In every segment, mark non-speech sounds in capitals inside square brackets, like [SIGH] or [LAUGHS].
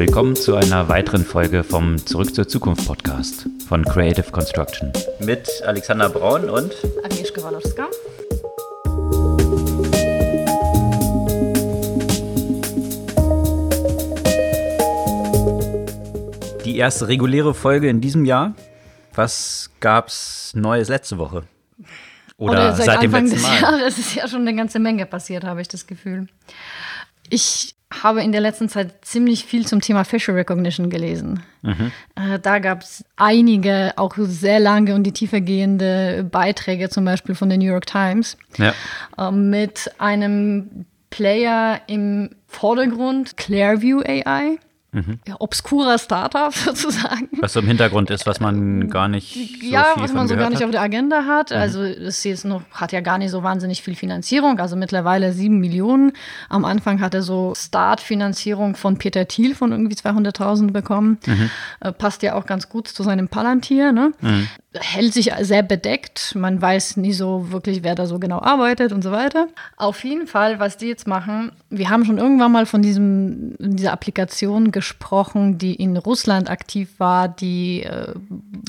Willkommen zu einer weiteren Folge vom Zurück zur Zukunft Podcast von Creative Construction. Mit Alexander Braun und Agnieszka Walowska. Die erste reguläre Folge in diesem Jahr. Was gab's Neues letzte Woche? Oder, Oder seit, seit dem letzten Mal? Jahres. [LAUGHS] Es ist ja schon eine ganze Menge passiert, habe ich das Gefühl. Ich habe in der letzten Zeit ziemlich viel zum Thema Facial Recognition gelesen. Mhm. Äh, da gab es einige, auch sehr lange und die tiefergehende Beiträge, zum Beispiel von der New York Times, ja. Äh, mit einem Player im Vordergrund, Clairview AI. Mhm. Ja, obskurer Startup [LAUGHS] sozusagen. Was so im Hintergrund ist, was man gar nicht so Ja, was man so gar nicht hat. auf der Agenda hat. Mhm. Also es ist noch, hat ja gar nicht so wahnsinnig viel Finanzierung, also mittlerweile sieben Millionen. Am Anfang hat er so Startfinanzierung von Peter Thiel von irgendwie 200.000 bekommen. Mhm. Äh, passt ja auch ganz gut zu seinem Palantir. Ne? Mhm. Hält sich sehr bedeckt. Man weiß nie so wirklich, wer da so genau arbeitet und so weiter. Auf jeden Fall, was die jetzt machen, wir haben schon irgendwann mal von diesem, dieser Applikation gesprochen, die in Russland aktiv war, die äh,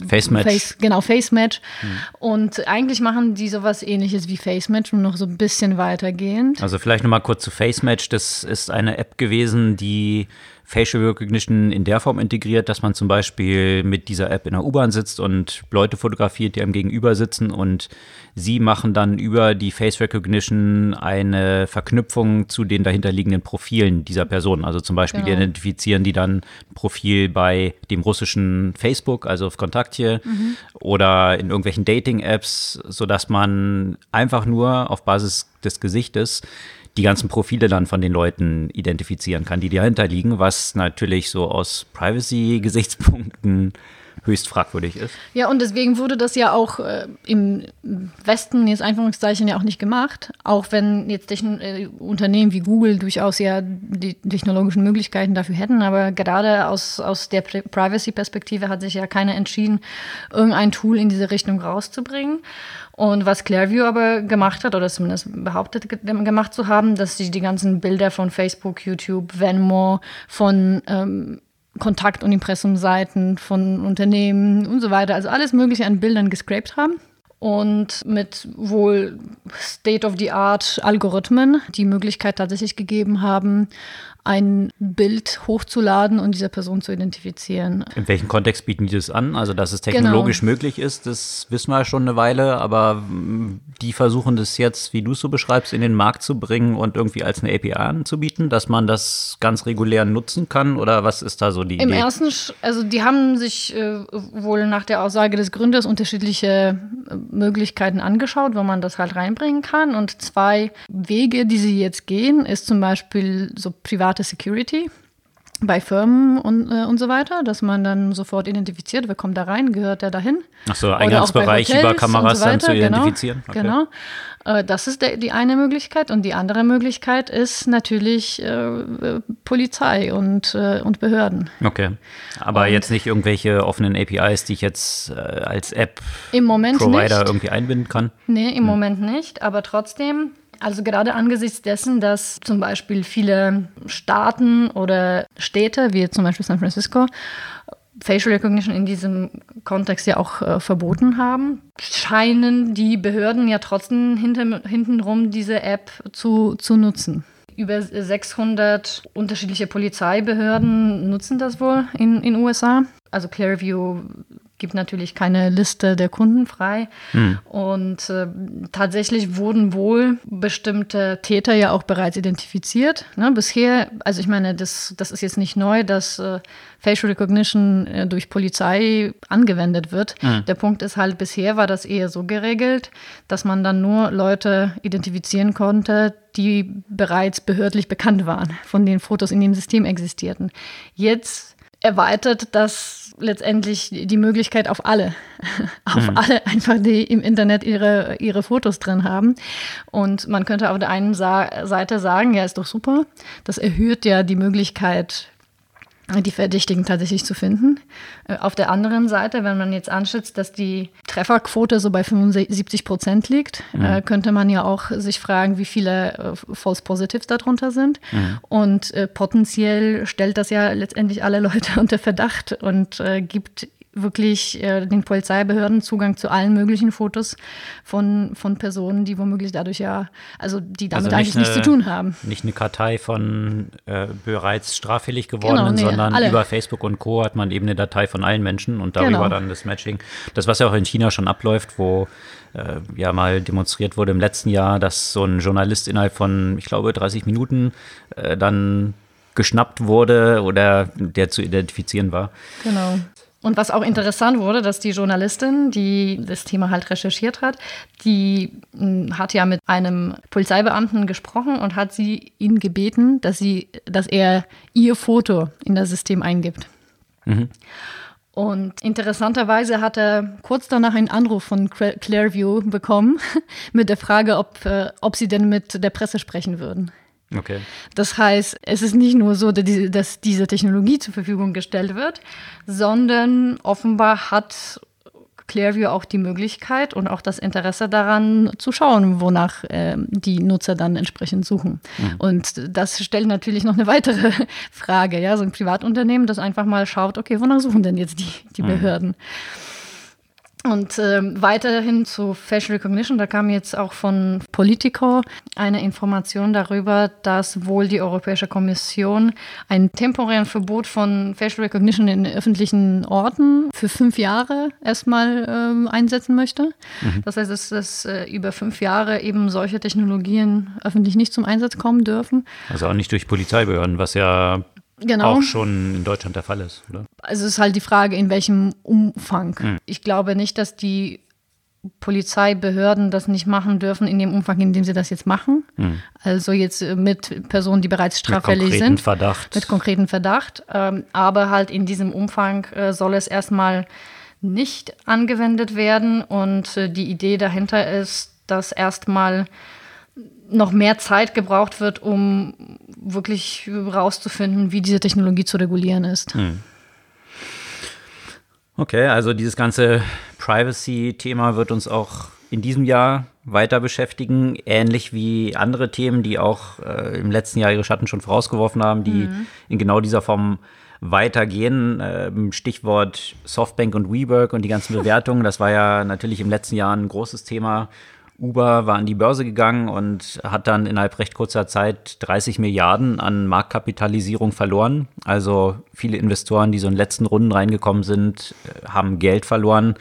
FaceMatch. Face, genau, FaceMatch. Hm. Und eigentlich machen die sowas ähnliches wie FaceMatch, nur noch so ein bisschen weitergehend. Also vielleicht nochmal kurz zu FaceMatch. Das ist eine App gewesen, die Facial Recognition in der Form integriert, dass man zum Beispiel mit dieser App in der U-Bahn sitzt und Leute fotografiert, die einem gegenüber sitzen und sie machen dann über die Face Recognition eine Verknüpfung zu den dahinterliegenden Profilen dieser Person. Also zum Beispiel genau. identifizieren die dann ein Profil bei dem russischen Facebook, also auf Kontakt hier, mhm. oder in irgendwelchen Dating-Apps, sodass man einfach nur auf Basis des Gesichtes die ganzen Profile dann von den Leuten identifizieren kann, die dahinter liegen, was natürlich so aus Privacy-Gesichtspunkten höchst fragwürdig ist. Ja, und deswegen wurde das ja auch äh, im Westen jetzt Anführungszeichen ja auch nicht gemacht, auch wenn jetzt Techn äh, Unternehmen wie Google durchaus ja die technologischen Möglichkeiten dafür hätten, aber gerade aus, aus der Privacy-Perspektive hat sich ja keiner entschieden, irgendein Tool in diese Richtung rauszubringen. Und was Clairview aber gemacht hat, oder zumindest behauptet gemacht zu haben, dass sie die ganzen Bilder von Facebook, YouTube, Venmo, von ähm, Kontakt- und Impressumseiten von Unternehmen und so weiter, also alles Mögliche an Bildern gescrapt haben und mit wohl State-of-the-Art-Algorithmen die Möglichkeit tatsächlich gegeben haben, ein Bild hochzuladen und diese Person zu identifizieren. In welchem Kontext bieten die das an? Also, dass es technologisch genau. möglich ist, das wissen wir schon eine Weile, aber die versuchen das jetzt, wie du es so beschreibst, in den Markt zu bringen und irgendwie als eine API anzubieten, dass man das ganz regulär nutzen kann oder was ist da so die Im Idee? Im ersten, also die haben sich äh, wohl nach der Aussage des Gründers unterschiedliche äh, Möglichkeiten angeschaut, wo man das halt reinbringen kann und zwei Wege, die sie jetzt gehen, ist zum Beispiel so privat private Security bei Firmen und, äh, und so weiter, dass man dann sofort identifiziert, wer kommt da rein, gehört der dahin. Ach so, Eingangsbereich über Kameras so dann zu genau, identifizieren. Genau. Okay. genau. Äh, das ist der, die eine Möglichkeit. Und die andere Möglichkeit ist natürlich äh, Polizei und, äh, und Behörden. Okay. Aber und jetzt nicht irgendwelche offenen APIs, die ich jetzt äh, als App-Provider irgendwie einbinden kann? Nee, im hm. Moment nicht. Aber trotzdem also gerade angesichts dessen, dass zum Beispiel viele Staaten oder Städte, wie zum Beispiel San Francisco, Facial Recognition in diesem Kontext ja auch äh, verboten haben, scheinen die Behörden ja trotzdem hinter, hintenrum diese App zu, zu nutzen. Über 600 unterschiedliche Polizeibehörden nutzen das wohl in den USA. Also Clearview gibt natürlich keine Liste der Kunden frei. Hm. Und äh, tatsächlich wurden wohl bestimmte Täter ja auch bereits identifiziert. Ne? Bisher, also ich meine, das, das ist jetzt nicht neu, dass äh, Facial Recognition äh, durch Polizei angewendet wird. Hm. Der Punkt ist halt, bisher war das eher so geregelt, dass man dann nur Leute identifizieren konnte, die bereits behördlich bekannt waren, von den Fotos in dem System existierten. Jetzt erweitert das letztendlich die Möglichkeit auf alle, [LAUGHS] auf mhm. alle einfach, die im Internet ihre, ihre Fotos drin haben. Und man könnte auf der einen Sa Seite sagen, ja, ist doch super. Das erhöht ja die Möglichkeit die Verdächtigen tatsächlich zu finden. Äh, auf der anderen Seite, wenn man jetzt anschätzt, dass die Trefferquote so bei 75 Prozent liegt, mhm. könnte man ja auch sich fragen, wie viele äh, False Positives darunter sind. Mhm. Und äh, potenziell stellt das ja letztendlich alle Leute [LAUGHS] unter Verdacht und äh, gibt wirklich äh, den Polizeibehörden Zugang zu allen möglichen Fotos von, von Personen, die womöglich dadurch ja, also die damit also eigentlich eine, nichts zu tun haben. Nicht eine Kartei von äh, bereits straffällig gewordenen, genau, nee, sondern alle. über Facebook und Co. hat man eben eine Datei von allen Menschen und darüber genau. dann das Matching. Das, was ja auch in China schon abläuft, wo äh, ja mal demonstriert wurde im letzten Jahr, dass so ein Journalist innerhalb von, ich glaube, 30 Minuten äh, dann geschnappt wurde oder der zu identifizieren war. Genau. Und was auch interessant wurde, dass die Journalistin, die das Thema halt recherchiert hat, die hm, hat ja mit einem Polizeibeamten gesprochen und hat sie ihn gebeten, dass sie, dass er ihr Foto in das System eingibt. Mhm. Und interessanterweise hat er kurz danach einen Anruf von Clairview bekommen [LAUGHS] mit der Frage, ob, äh, ob sie denn mit der Presse sprechen würden. Okay. Das heißt, es ist nicht nur so, dass diese Technologie zur Verfügung gestellt wird, sondern offenbar hat Clearview auch die Möglichkeit und auch das Interesse daran zu schauen, wonach äh, die Nutzer dann entsprechend suchen. Mhm. Und das stellt natürlich noch eine weitere [LAUGHS] Frage, ja, so ein Privatunternehmen, das einfach mal schaut, okay, wonach suchen denn jetzt die, die mhm. Behörden? Mhm. Und äh, weiterhin zu Facial Recognition, da kam jetzt auch von Politico eine Information darüber, dass wohl die Europäische Kommission ein temporären Verbot von Facial Recognition in öffentlichen Orten für fünf Jahre erstmal äh, einsetzen möchte. Mhm. Das heißt, dass, dass äh, über fünf Jahre eben solche Technologien öffentlich nicht zum Einsatz kommen dürfen. Also auch nicht durch Polizeibehörden, was ja genau. auch schon in Deutschland der Fall ist, oder? Also es ist halt die Frage, in welchem Umfang. Mhm. Ich glaube nicht, dass die Polizeibehörden das nicht machen dürfen in dem Umfang, in dem sie das jetzt machen. Mhm. Also jetzt äh, mit Personen, die bereits straffällig sind. Mit Verdacht. Mit konkreten Verdacht. Ähm, aber halt in diesem Umfang äh, soll es erstmal nicht angewendet werden. Und äh, die Idee dahinter ist, dass erstmal noch mehr Zeit gebraucht wird, um wirklich herauszufinden, wie diese Technologie zu regulieren ist. Hm. Okay, also dieses ganze Privacy-Thema wird uns auch in diesem Jahr weiter beschäftigen, ähnlich wie andere Themen, die auch äh, im letzten Jahr ihre Schatten schon vorausgeworfen haben, die mhm. in genau dieser Form weitergehen. Äh, Stichwort Softbank und WeWork und die ganzen [LAUGHS] Bewertungen, das war ja natürlich im letzten Jahr ein großes Thema Uber war an die Börse gegangen und hat dann innerhalb recht kurzer Zeit 30 Milliarden an Marktkapitalisierung verloren. Also viele Investoren, die so in den letzten Runden reingekommen sind, äh, haben Geld verloren.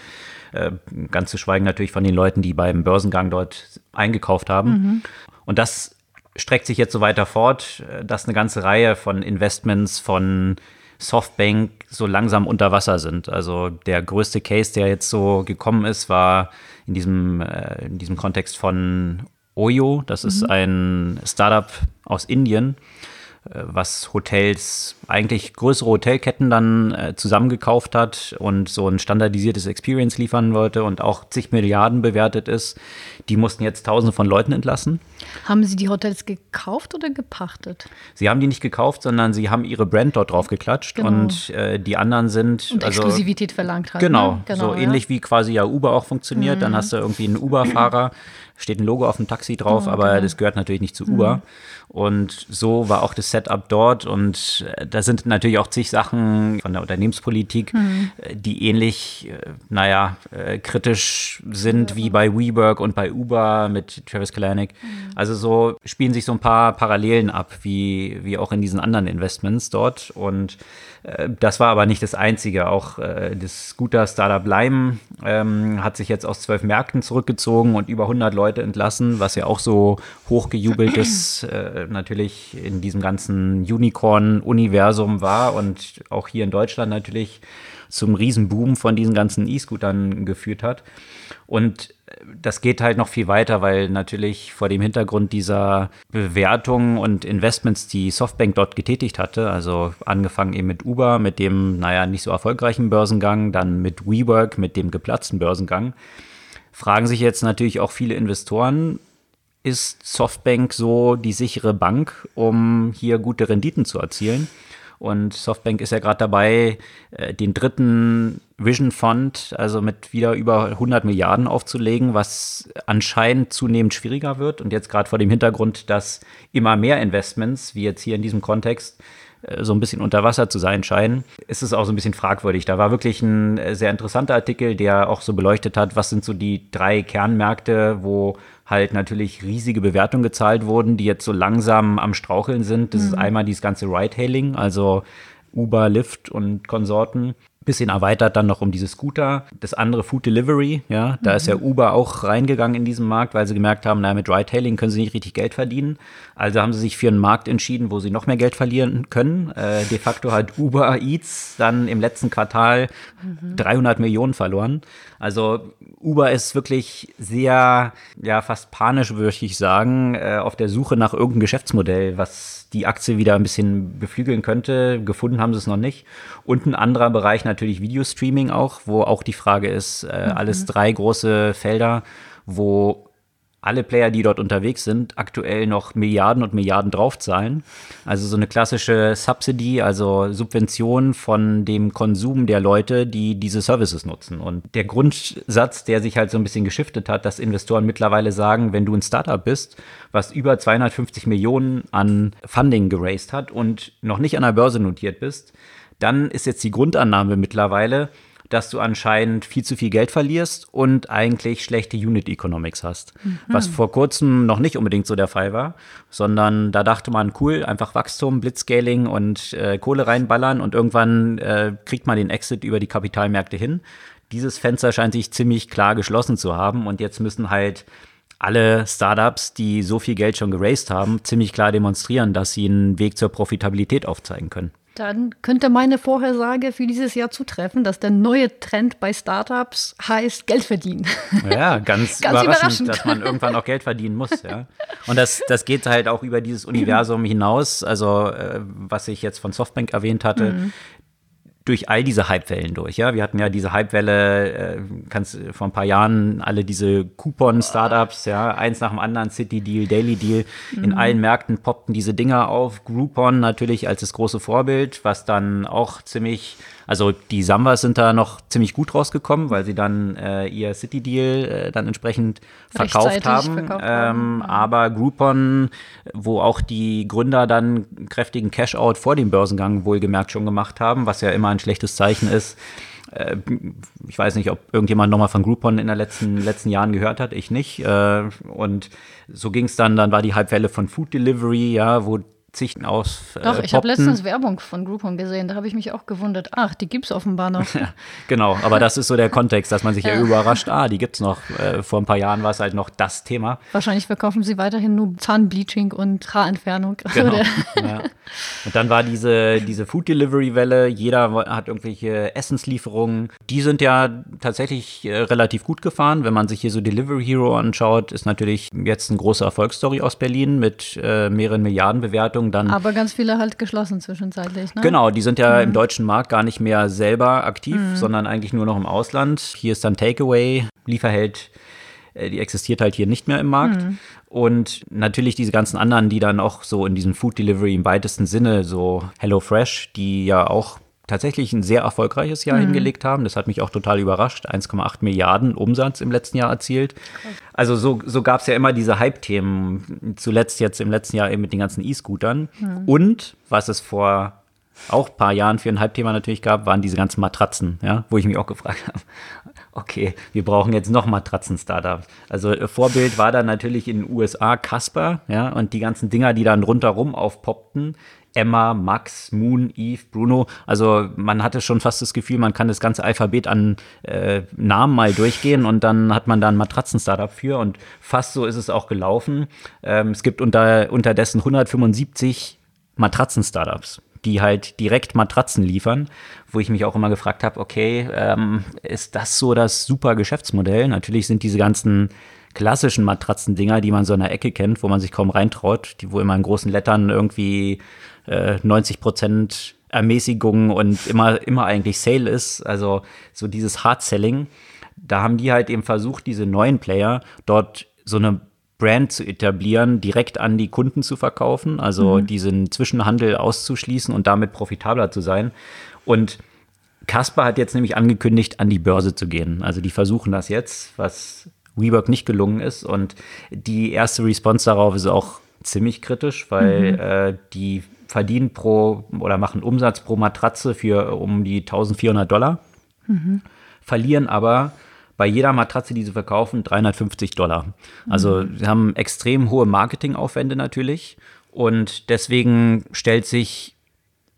Äh, ganz zu schweigen natürlich von den Leuten, die beim Börsengang dort eingekauft haben. Mhm. Und das streckt sich jetzt so weiter fort, äh, dass eine ganze Reihe von Investments von Softbank so langsam unter Wasser sind. Also der größte Case, der jetzt so gekommen ist, war in diesem, äh, in diesem Kontext von Oyo. Das mhm. ist ein Startup aus Indien, was Hotels, eigentlich größere Hotelketten dann äh, zusammengekauft hat und so ein standardisiertes Experience liefern wollte und auch zig Milliarden bewertet ist. Die mussten jetzt Tausende von Leuten entlassen. Haben Sie die Hotels gekauft oder gepachtet? Sie haben die nicht gekauft, sondern sie haben ihre Brand dort drauf geklatscht genau. und äh, die anderen sind. Und also, Exklusivität verlangt haben. Genau, ne? genau so ja. ähnlich wie quasi ja Uber auch funktioniert. Mhm. Dann hast du irgendwie einen Uber-Fahrer, steht ein Logo auf dem Taxi drauf, oh, aber genau. das gehört natürlich nicht zu Uber. Mhm. Und so war auch das Setup dort. Und äh, da sind natürlich auch zig Sachen von der Unternehmenspolitik, mhm. Äh, die ähnlich, äh, naja, kritisch sind wie bei WeWork und bei Uber mit Travis Kalanick. Mhm. Also so spielen sich so ein paar Parallelen ab, wie, wie auch in diesen anderen Investments dort. Und das war aber nicht das Einzige. Auch äh, das Scooter-Startup Lime ähm, hat sich jetzt aus zwölf Märkten zurückgezogen und über 100 Leute entlassen, was ja auch so hochgejubelt ist, äh, natürlich in diesem ganzen Unicorn-Universum war und auch hier in Deutschland natürlich zum Riesenboom von diesen ganzen E-Scootern geführt hat. Und das geht halt noch viel weiter, weil natürlich vor dem Hintergrund dieser Bewertungen und Investments, die Softbank dort getätigt hatte, also angefangen eben mit Uber, mit dem, naja, nicht so erfolgreichen Börsengang, dann mit WeWork, mit dem geplatzten Börsengang, fragen sich jetzt natürlich auch viele Investoren, ist Softbank so die sichere Bank, um hier gute Renditen zu erzielen? Und Softbank ist ja gerade dabei, äh, den dritten Vision Fund, also mit wieder über 100 Milliarden aufzulegen, was anscheinend zunehmend schwieriger wird. Und jetzt gerade vor dem Hintergrund, dass immer mehr Investments, wie jetzt hier in diesem Kontext, äh, so ein bisschen unter Wasser zu sein scheinen, ist es auch so ein bisschen fragwürdig. Da war wirklich ein äh, sehr interessanter Artikel, der auch so beleuchtet hat, was sind so die drei Kernmärkte, wo halt natürlich riesige Bewertungen gezahlt wurden, die jetzt so langsam am Straucheln sind. Das mhm. ist einmal dieses ganze Ride-Hailing, also Uber, Lyft und Konsorten bisschen erweitert dann noch um diese Scooter. Das andere Food Delivery, ja, da mhm. ist ja mhm. Uber auch reingegangen in diesen Markt, weil sie gemerkt haben, na, mit Ride-Hailing können sie nicht richtig Geld verdienen. Also haben sie sich für einen Markt entschieden, wo sie noch mehr Geld verlieren können. Äh, de facto hat Uber Eats dann im letzten Quartal mhm. 300 Millionen verloren. Also Uber ist wirklich sehr, ja, fast panisch, würde ich sagen, äh, auf der Suche nach irgendeinem Geschäftsmodell, was die Aktie wieder ein bisschen beflügeln könnte. Gefunden haben sie es noch nicht. Und ein anderer Bereich natürlich Videostreaming auch, wo auch die Frage ist, äh, mhm. alles drei große Felder, wo alle Player, die dort unterwegs sind, aktuell noch Milliarden und Milliarden draufzahlen. Also so eine klassische Subsidy, also Subvention von dem Konsum der Leute, die diese Services nutzen. Und der Grundsatz, der sich halt so ein bisschen geschiftet hat, dass Investoren mittlerweile sagen, wenn du ein Startup bist, was über 250 Millionen an Funding geraced hat und noch nicht an der Börse notiert bist, dann ist jetzt die Grundannahme mittlerweile, dass du anscheinend viel zu viel Geld verlierst und eigentlich schlechte Unit Economics hast. Mhm. Was vor kurzem noch nicht unbedingt so der Fall war, sondern da dachte man, cool, einfach Wachstum, Blitzscaling und äh, Kohle reinballern und irgendwann äh, kriegt man den Exit über die Kapitalmärkte hin. Dieses Fenster scheint sich ziemlich klar geschlossen zu haben und jetzt müssen halt alle Startups, die so viel Geld schon geraced haben, ziemlich klar demonstrieren, dass sie einen Weg zur Profitabilität aufzeigen können. Dann könnte meine Vorhersage für dieses Jahr zutreffen, dass der neue Trend bei Startups heißt Geld verdienen. Ja, [LAUGHS] ganz, ganz überraschend, überraschend, dass man irgendwann auch Geld verdienen muss. Ja. Und das, das geht halt auch über dieses Universum hinaus. Also, äh, was ich jetzt von Softbank erwähnt hatte, mhm durch all diese Hypewellen durch. Ja, wir hatten ja diese Hypewelle, äh, kannst vor ein paar Jahren alle diese Coupon-Startups, ja, eins nach dem anderen, City Deal, Daily Deal, mhm. in allen Märkten poppten diese Dinger auf. Groupon natürlich als das große Vorbild, was dann auch ziemlich also die Sambas sind da noch ziemlich gut rausgekommen, weil sie dann äh, ihr City Deal äh, dann entsprechend verkauft haben. Verkauft haben. Ähm, aber Groupon, wo auch die Gründer dann kräftigen Cash-out vor dem Börsengang wohlgemerkt schon gemacht haben, was ja immer ein schlechtes Zeichen ist. Äh, ich weiß nicht, ob irgendjemand nochmal von Groupon in den letzten, letzten Jahren gehört hat, ich nicht. Äh, und so ging es dann, dann war die Halbwelle von Food Delivery, ja, wo Zichten aus. Äh, Doch, ich habe letztens Werbung von Groupon gesehen, da habe ich mich auch gewundert. Ach, die gibt es offenbar noch. [LAUGHS] genau, aber das ist so der Kontext, dass man sich ja, ja überrascht, ah, die gibt es noch. Äh, vor ein paar Jahren war es halt noch das Thema. Wahrscheinlich verkaufen sie weiterhin nur Zahnbleaching und Haarentfernung. Genau. ja. [LAUGHS] Und dann war diese, diese Food Delivery Welle, jeder hat irgendwelche Essenslieferungen. Die sind ja tatsächlich äh, relativ gut gefahren. Wenn man sich hier so Delivery Hero anschaut, ist natürlich jetzt eine große Erfolgsstory aus Berlin mit äh, mehreren Milliarden Bewertungen Veranstaltungen dann. Aber ganz viele halt geschlossen zwischenzeitlich, ne? Genau, die sind ja mhm. im deutschen Markt gar nicht mehr selber aktiv, mhm. sondern eigentlich nur noch im Ausland. Hier ist dann Takeaway, Lieferheld, äh, die existiert halt hier nicht mehr im Markt. Mhm. Und natürlich diese ganzen anderen, die dann auch so in diesem Food Delivery im weitesten Sinne, so HelloFresh, die ja auch tatsächlich ein sehr erfolgreiches Jahr mhm. hingelegt haben. Das hat mich auch total überrascht. 1,8 Milliarden Umsatz im letzten Jahr erzielt. Also so, so gab es ja immer diese Hype-Themen. Zuletzt jetzt im letzten Jahr eben mit den ganzen E-Scootern. Mhm. Und was es vor auch ein paar Jahren für ein Hype-Thema natürlich gab, waren diese ganzen Matratzen, ja, wo ich mich auch gefragt habe, okay, wir brauchen jetzt noch Matratzen-Startups. Also äh, Vorbild war dann natürlich in den USA Casper, ja, und die ganzen Dinger, die dann rundherum aufpoppten, Emma, Max, Moon, Eve, Bruno. Also man hatte schon fast das Gefühl, man kann das ganze Alphabet an äh, Namen mal durchgehen und dann hat man da ein Matratzen-Startup für und fast so ist es auch gelaufen. Ähm, es gibt unter, unterdessen 175 Matratzen-Startups die halt direkt Matratzen liefern, wo ich mich auch immer gefragt habe, okay, ähm, ist das so das super Geschäftsmodell? Natürlich sind diese ganzen klassischen Matratzendinger, die man so in der Ecke kennt, wo man sich kaum reintraut, die wo immer in großen Lettern irgendwie äh, 90 Prozent Ermäßigung und immer, immer eigentlich Sale ist, also so dieses Hard Selling. Da haben die halt eben versucht, diese neuen Player dort so eine Brand zu etablieren, direkt an die Kunden zu verkaufen, also mhm. diesen Zwischenhandel auszuschließen und damit profitabler zu sein. Und Casper hat jetzt nämlich angekündigt, an die Börse zu gehen. Also die versuchen das jetzt, was WeWork nicht gelungen ist. Und die erste Response darauf ist auch ziemlich kritisch, weil mhm. äh, die verdienen pro oder machen Umsatz pro Matratze für um die 1400 Dollar, mhm. verlieren aber bei jeder Matratze, die sie verkaufen, 350 Dollar. Also mhm. sie haben extrem hohe Marketingaufwände natürlich und deswegen stellt sich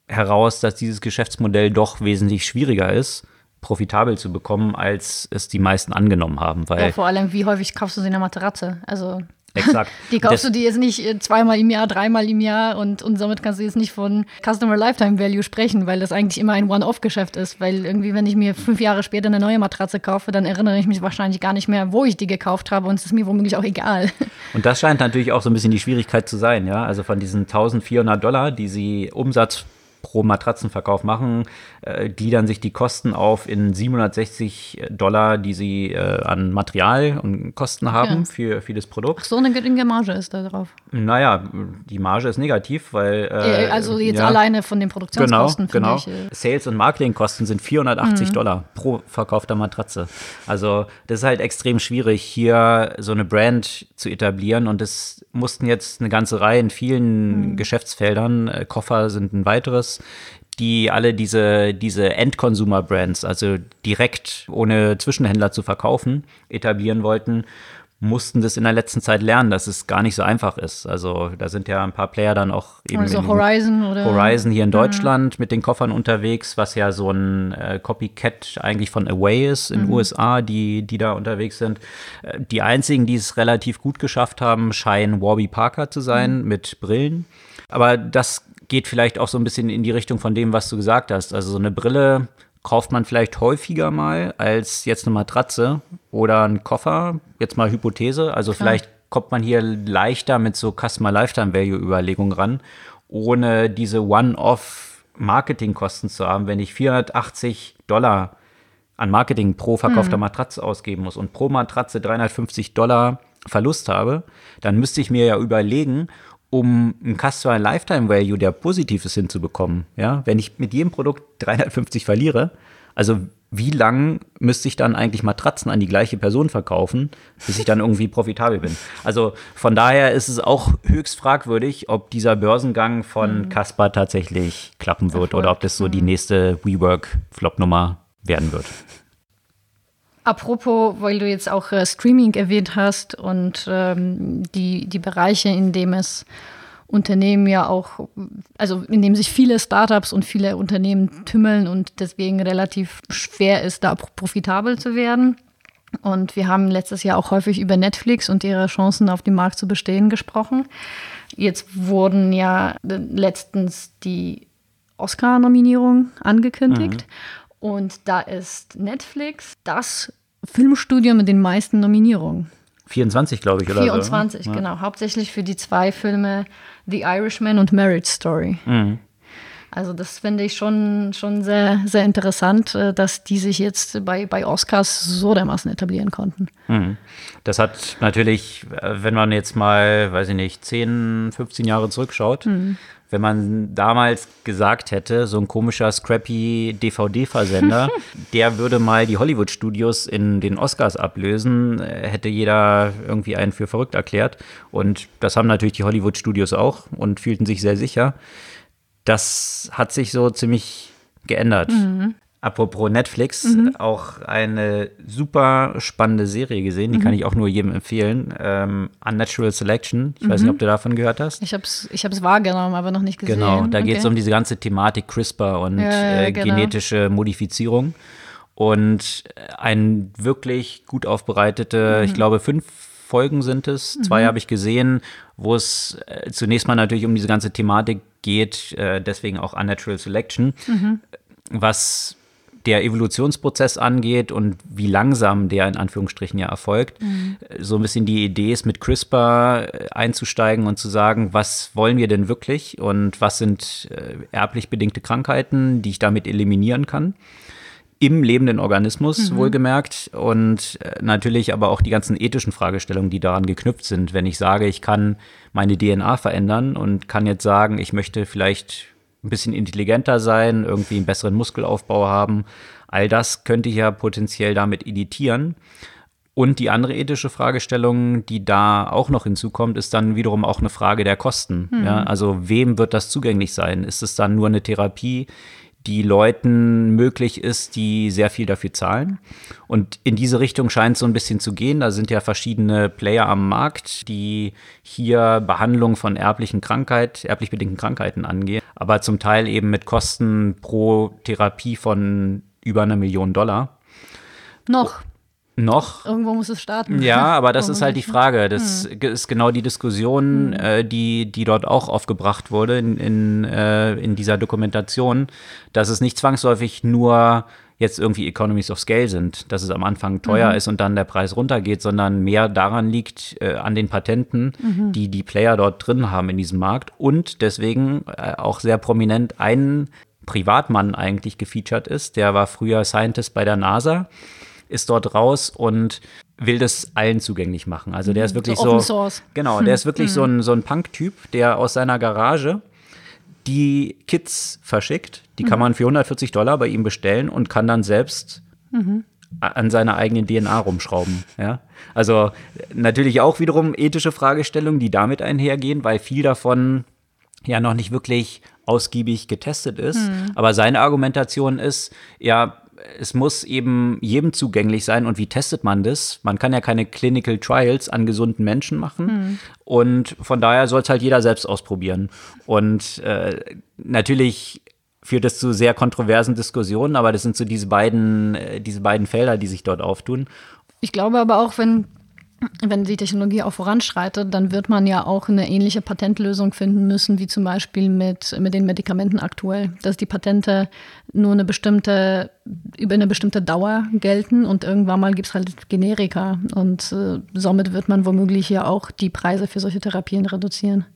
heraus, dass dieses Geschäftsmodell doch wesentlich schwieriger ist, profitabel zu bekommen, als es die meisten angenommen haben. Weil ja, vor allem, wie häufig kaufst du sie in der Matratze? Also Exakt. [LAUGHS] Die kaufst du dir jetzt nicht äh, zweimal im Jahr, dreimal im Jahr und, und somit kannst du jetzt nicht von Customer Lifetime Value sprechen, weil das eigentlich immer ein One-Off-Geschäft ist. Weil irgendwie, wenn ich mir fünf Jahre später eine neue Matratze kaufe, dann erinnere ich mich wahrscheinlich gar nicht mehr, wo ich die gekauft habe und es ist mir womöglich auch egal. [LAUGHS] Und das scheint natürlich auch so ein bisschen die Schwierigkeit zu sein, ja. Also von diesen 1400 Dollar, die sie Umsatz pro Matratzenverkauf machen, äh, gliedern sich die Kosten auf in 760 Dollar, die sie äh, an Material und Kosten haben ja. für, für das Produkt. Ach so eine geringe Marge ist da drauf. Naja, die Marge ist negativ, weil. Äh, also jetzt ja, alleine von den Produktionskosten. Genau, genau. Ich, Sales- und Marketingkosten sind 480 mhm. Dollar pro verkaufter Matratze. Also, das ist halt extrem schwierig, hier so eine Brand zu etablieren und das mussten jetzt eine ganze Reihe in vielen mhm. Geschäftsfeldern, äh, Koffer sind ein weiteres, die alle diese, diese End-Consumer-Brands, also direkt ohne Zwischenhändler zu verkaufen, etablieren wollten, mussten das in der letzten Zeit lernen, dass es gar nicht so einfach ist. Also da sind ja ein paar Player dann auch eben also Horizon oder Horizon hier in mhm. Deutschland mhm. mit den Koffern unterwegs, was ja so ein äh, Copycat eigentlich von Away ist in den mhm. USA, die die da unterwegs sind. Äh, die einzigen, die es relativ gut geschafft haben, scheinen Warby Parker zu sein mhm. mit Brillen. Aber das geht vielleicht auch so ein bisschen in die Richtung von dem, was du gesagt hast. Also so eine Brille kauft man vielleicht häufiger mal als jetzt eine Matratze oder einen Koffer. Jetzt mal Hypothese. Also Klar. vielleicht kommt man hier leichter mit so Customer Lifetime Value Überlegungen ran, ohne diese One-Off Marketingkosten zu haben. Wenn ich 480 Dollar an Marketing pro verkaufter mhm. Matratze ausgeben muss und pro Matratze 350 Dollar Verlust habe, dann müsste ich mir ja überlegen, um ein Customer Lifetime Value, der positiv ist, hinzubekommen. Ja, wenn ich mit jedem Produkt 350 verliere, also wie lang müsste ich dann eigentlich Matratzen an die gleiche Person verkaufen, bis ich dann irgendwie [LAUGHS] profitabel bin? Also von daher ist es auch höchst fragwürdig, ob dieser Börsengang von mhm. tatsächlich klappen wird Erfolg. oder ob das so die mhm. nächste WeWork-Flop-Nummer werden wird. Apropos, weil du jetzt auch äh, Streaming erwähnt hast und ähm, die, die Bereiche, in dem es Unternehmen ja auch, also in dem sich viele Startups und viele Unternehmen tümmeln und deswegen relativ schwer ist, da profitabel zu werden. Und wir haben letztes Jahr auch häufig über Netflix und ihre Chancen auf dem Markt zu bestehen gesprochen. Jetzt wurden ja letztens die Oscar-Nominierung angekündigt. Mhm. Und da ist Netflix das Filmstudio mit den meisten Nominierungen. 24, glaube ich, oder 24, so. genau. Hauptsächlich für die zwei Filme The Irishman und Marriage Story. Mhm. Also das finde ich schon, schon sehr, sehr interessant, äh, dass die sich jetzt bei, bei Oscars so dermaßen etablieren konnten. Mhm. Das hat natürlich, äh, wenn man jetzt mal, weiß ich nicht, 10, 15 Jahre zurückschaut, mhm wenn man damals gesagt hätte, so ein komischer, scrappy DVD-Versender, [LAUGHS] der würde mal die Hollywood-Studios in den Oscars ablösen, äh, hätte jeder irgendwie einen für verrückt erklärt. Und das haben natürlich die Hollywood-Studios auch und fühlten sich sehr sicher. Das hat sich so ziemlich geändert. Mhm. Apropos Netflix, mhm. auch eine super spannende Serie gesehen, die mhm. kann ich auch nur jedem empfehlen. Ähm, Unnatural Selection. Ich mhm. weiß nicht, mhm. ob du davon gehört hast. Ich habe es ich wahrgenommen, aber noch nicht gesehen. Genau, da okay. geht es um diese ganze Thematik CRISPR und ja, äh, genau. genetische Modifizierung. Und ein wirklich gut aufbereitete, ich mhm. glaube, fünf Folgen sind es. Zwei mhm. habe ich gesehen, wo es äh, zunächst mal natürlich um diese ganze Thematik geht, äh, deswegen auch Unnatural Selection, was der Evolutionsprozess angeht und wie langsam der in Anführungsstrichen ja erfolgt. Mhm. So ein bisschen die Idee ist, mit CRISPR äh, einzusteigen und zu sagen, was wollen wir denn wirklich und was sind äh, erblich bedingte Krankheiten, die ich damit eliminieren kann. Im lebenden Organismus, mhm. wohlgemerkt. Und äh, natürlich aber auch die ganzen ethischen Fragestellungen, die daran geknüpft sind. Wenn ich sage, ich kann meine DNA verändern und kann jetzt sagen, ich möchte vielleicht ein bisschen intelligenter sein, irgendwie einen besseren Muskelaufbau haben, all das könnte ich ja potenziell damit editieren. Und die andere ethische Fragestellung, die da auch noch hinzukommt, ist dann wiederum auch eine Frage der Kosten. Mhm. Ja, also wem wird das zugänglich sein? Ist es dann nur eine Therapie, die Leuten möglich ist, die sehr viel dafür zahlen. Und in diese Richtung scheint es so ein bisschen zu gehen. Da sind ja verschiedene Player am Markt, die hier Behandlung von erblichen Krankheit, erblich bedingten Krankheiten angehen, aber zum Teil eben mit Kosten pro Therapie von über eine Million Dollar. Noch. Noch. Irgendwo muss es starten. Ja, [LAUGHS] aber das ist halt die Frage. Das hm. ist genau die Diskussion, hm. äh, die, die dort auch aufgebracht wurde in, in, äh, in dieser Dokumentation, dass es nicht zwangsläufig nur jetzt irgendwie Economies of Scale sind, dass es am Anfang teuer mhm. ist und dann der Preis runtergeht, sondern mehr daran liegt äh, an den Patenten, mhm. die die Player dort drin haben in diesem Markt und deswegen äh, auch sehr prominent ein Privatmann eigentlich gefeatured ist. Der war früher Scientist bei der NASA ist dort raus und will das allen zugänglich machen. Also der ist mhm. wirklich so. so genau, [LAUGHS] der ist wirklich so ein, so ein Punk-Typ, der aus seiner Garage die Kits verschickt. Die kann mhm. man für 140 Dollar bei ihm bestellen und kann dann selbst mhm. an seiner eigenen DNA rumschrauben. Ja? Also natürlich auch wiederum ethische Fragestellungen, die damit einhergehen, weil viel davon ja noch nicht wirklich ausgiebig getestet ist. Mhm. Aber seine Argumentation ist, ja, es muss eben jedem zugänglich sein. Und wie testet man das? Man kann ja keine Clinical Trials an gesunden Menschen machen. Mhm. Und von daher soll es halt jeder selbst ausprobieren. Und äh, natürlich führt das zu sehr kontroversen Diskussionen, aber das sind so diese beiden, äh, diese beiden Felder, die sich dort auftun. Ich glaube aber auch, wenn wenn die Technologie auch voranschreitet, dann wird man ja auch eine ähnliche Patentlösung finden müssen, wie zum Beispiel mit, mit den Medikamenten aktuell, dass die Patente nur eine bestimmte, über eine bestimmte Dauer gelten und irgendwann mal gibt es halt Generika und äh, somit wird man womöglich ja auch die Preise für solche Therapien reduzieren.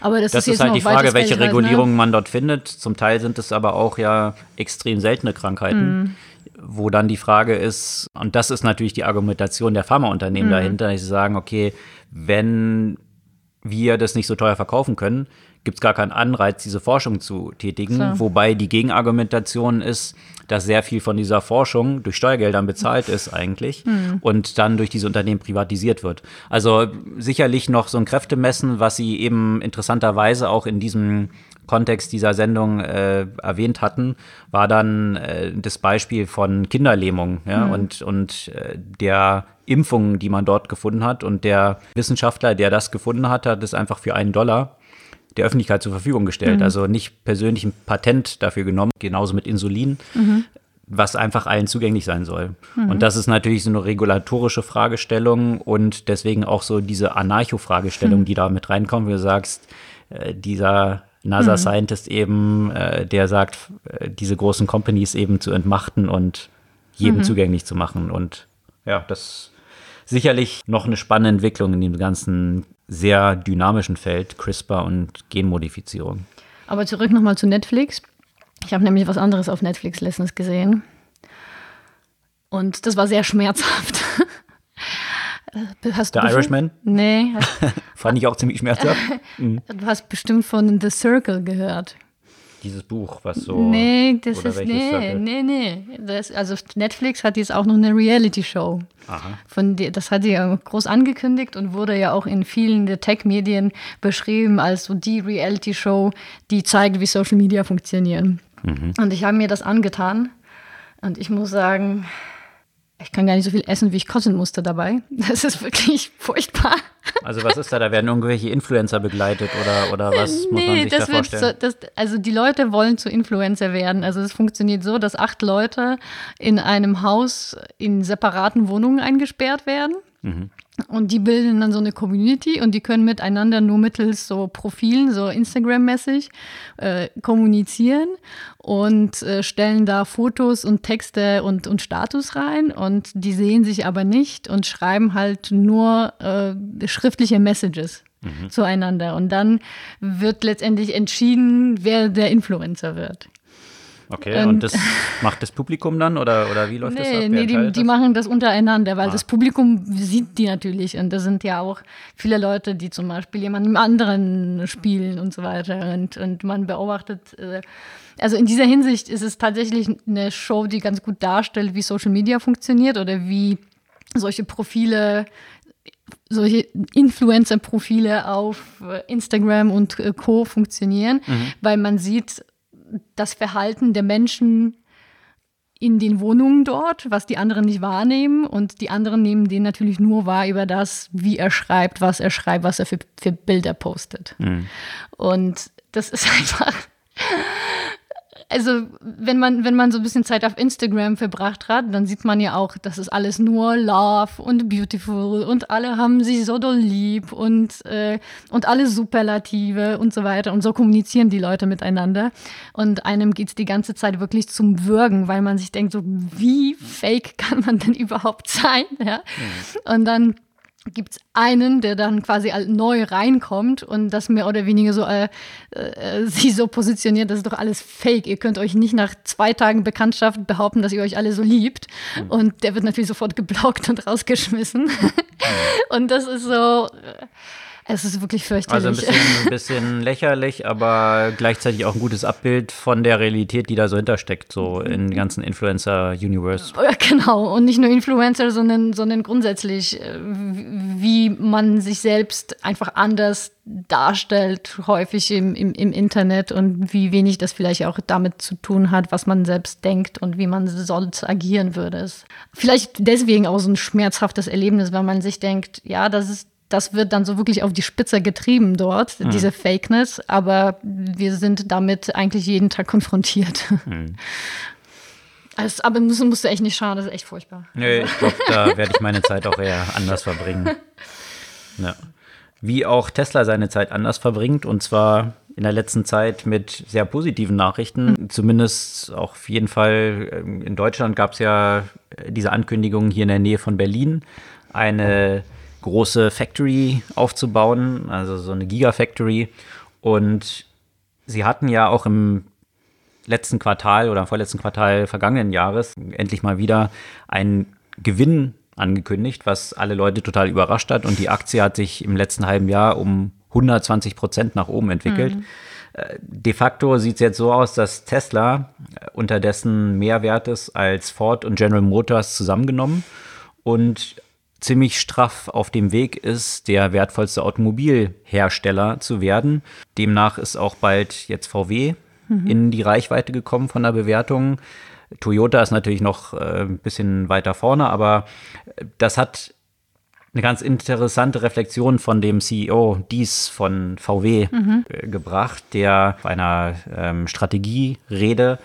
Aber das, das ist, ist halt die Frage, welche Regulierungen ne? man dort findet. Zum Teil sind es aber auch ja extrem seltene Krankheiten. Mm wo dann die Frage ist, und das ist natürlich die Argumentation der Pharmaunternehmen mhm. dahinter, dass sie sagen, okay, wenn wir das nicht so teuer verkaufen können, gibt es gar keinen Anreiz, diese Forschung zu tätigen. So. Wobei die Gegenargumentation ist, dass sehr viel von dieser Forschung durch Steuergeldern bezahlt ist eigentlich mhm. und dann durch diese Unternehmen privatisiert wird. Also sicherlich noch so ein Kräftemessen, was sie eben interessanterweise auch in diesem Kontext dieser Sendung äh, erwähnt hatten, war dann äh, das Beispiel von Kinderlähmung ja, mhm. und, und äh, der Impfungen, die man dort gefunden hat. Und der Wissenschaftler, der das gefunden hat, hat es einfach für einen Dollar der Öffentlichkeit zur Verfügung gestellt. Mhm. Also nicht persönlich ein Patent dafür genommen, genauso mit Insulin. Mhm was einfach allen zugänglich sein soll. Mhm. Und das ist natürlich so eine regulatorische Fragestellung und deswegen auch so diese Anarcho-Fragestellung, mhm. die da mit reinkommt, wie du sagst, äh, dieser NASA-Scientist mhm. eben, äh, der sagt, äh, diese großen Companies eben zu entmachten und jedem mhm. zugänglich zu machen. Und ja, das ist sicherlich noch eine spannende Entwicklung in dem ganzen sehr dynamischen Feld CRISPR und Genmodifizierung. Aber zurück nochmal zu Netflix. Ich habe nämlich was anderes auf Netflix letztens gesehen. Und das war sehr schmerzhaft. [LAUGHS] Hast Der Irishman? Nee. [LAUGHS] Fand ich auch ziemlich schmerzhaft. Mhm. [LAUGHS] Du hast bestimmt von The Circle gehört. Dieses Buch, was so. Nee, das ist. Nee, Circle? nee, nee. Das, also Netflix hat jetzt auch noch eine Reality-Show. Von die, das hat sie ja groß angekündigt und wurde ja auch in vielen der Tech-Medien beschrieben als so die Reality-Show, die zeigt, wie Social Media funktionieren. Mhm. Und ich habe mir das angetan. Und ich muss sagen, ich kann gar nicht so viel essen, wie ich kotzen musste dabei. Das ist wirklich [LAUGHS] furchtbar. Also was ist da? Da werden irgendwelche Influencer begleitet oder, oder was muss man sich das da vorstellen? So, das, also die Leute wollen zu Influencer werden. Also es funktioniert so, dass acht Leute in einem Haus in separaten Wohnungen eingesperrt werden. Mhm. Und die bilden dann so eine Community und die können miteinander nur mittels so Profilen, so Instagram-mäßig, äh, kommunizieren und äh, stellen da Fotos und Texte und, und Status rein und die sehen sich aber nicht und schreiben halt nur äh, schriftliche Messages mhm. zueinander. Und dann wird letztendlich entschieden, wer der Influencer wird. Okay, und, und das macht das Publikum dann oder, oder wie läuft nee, das ab? Nee, die, die machen das untereinander, weil ah. das Publikum sieht die natürlich. Und da sind ja auch viele Leute, die zum Beispiel jemandem anderen spielen und so weiter. Und, und man beobachtet. Äh, also in dieser Hinsicht ist es tatsächlich eine Show, die ganz gut darstellt, wie Social Media funktioniert oder wie solche Profile solche Influencer-Profile auf äh, Instagram und äh, Co. funktionieren, mhm. weil man sieht das Verhalten der Menschen in den Wohnungen dort, was die anderen nicht wahrnehmen. Und die anderen nehmen den natürlich nur wahr über das, wie er schreibt, was er schreibt, was er für, für Bilder postet. Mhm. Und das ist [LAUGHS] einfach also wenn man, wenn man so ein bisschen Zeit auf Instagram verbracht hat, dann sieht man ja auch, das ist alles nur Love und Beautiful und alle haben sich so doll lieb und, äh, und alle Superlative und so weiter. Und so kommunizieren die Leute miteinander. Und einem geht es die ganze Zeit wirklich zum Würgen, weil man sich denkt, so wie fake kann man denn [LAUGHS] überhaupt sein? Ja? Mhm. Und dann gibt es einen, der dann quasi neu reinkommt und das mehr oder weniger so äh, äh, [LAUGHS] sie so positioniert, das ist doch alles fake. Ihr könnt euch nicht nach zwei Tagen Bekanntschaft behaupten, dass ihr euch alle so liebt. Mhm. Und der wird natürlich sofort [LAUGHS] geblockt und rausgeschmissen. Mhm. und das ist so. Äh, es ist wirklich fürchterlich. Also ein bisschen, [LAUGHS] ein bisschen lächerlich, aber gleichzeitig auch ein gutes Abbild von der Realität, die da so hintersteckt, so in ganzen Influencer-Universe. Genau, und nicht nur Influencer, sondern, sondern grundsätzlich, äh, wie man sich selbst einfach anders darstellt, häufig im, im, im Internet und wie wenig das vielleicht auch damit zu tun hat, was man selbst denkt und wie man sonst agieren würde. Vielleicht deswegen auch so ein schmerzhaftes Erlebnis, weil man sich denkt, ja, das ist das wird dann so wirklich auf die Spitze getrieben dort, mhm. diese Fakeness, aber wir sind damit eigentlich jeden Tag konfrontiert. Mhm. [LAUGHS] Also, aber musst, musst du echt nicht schauen, das ist echt furchtbar. Nee, ich glaube, da werde ich meine Zeit auch eher anders verbringen. [LAUGHS] Ja. Wie auch Tesla seine Zeit anders verbringt, und zwar in der letzten Zeit mit sehr positiven Nachrichten. Mhm. Zumindest auch auf jeden Fall ähm, in Deutschland gab es ja diese Ankündigung hier in der Nähe von Berlin, eine große Factory aufzubauen, also so eine Gigafactory. Und sie hatten ja auch im letzten Quartal oder im vorletzten Quartal vergangenen Jahres endlich mal wieder einen Gewinn angekündigt, was alle Leute total überrascht hat. Und die Aktie hat sich im letzten halben Jahr um 120 Prozent nach oben entwickelt. Mhm. Äh, de facto sieht es jetzt so aus, dass Tesla unterdessen mehr wert ist als Ford und General Motors zusammengenommen. Und ziemlich straff auf dem Weg ist, der wertvollste Automobilhersteller zu werden. Demnach ist auch bald jetzt VW mhm. in die Reichweite gekommen von der Bewertung. Toyota ist natürlich noch äh, ein bisschen weiter vorne, aber das hat eine ganz interessante Reflexion von dem CEO Dies von VW mhm. äh, gebracht, der bei einer ähm, Strategierede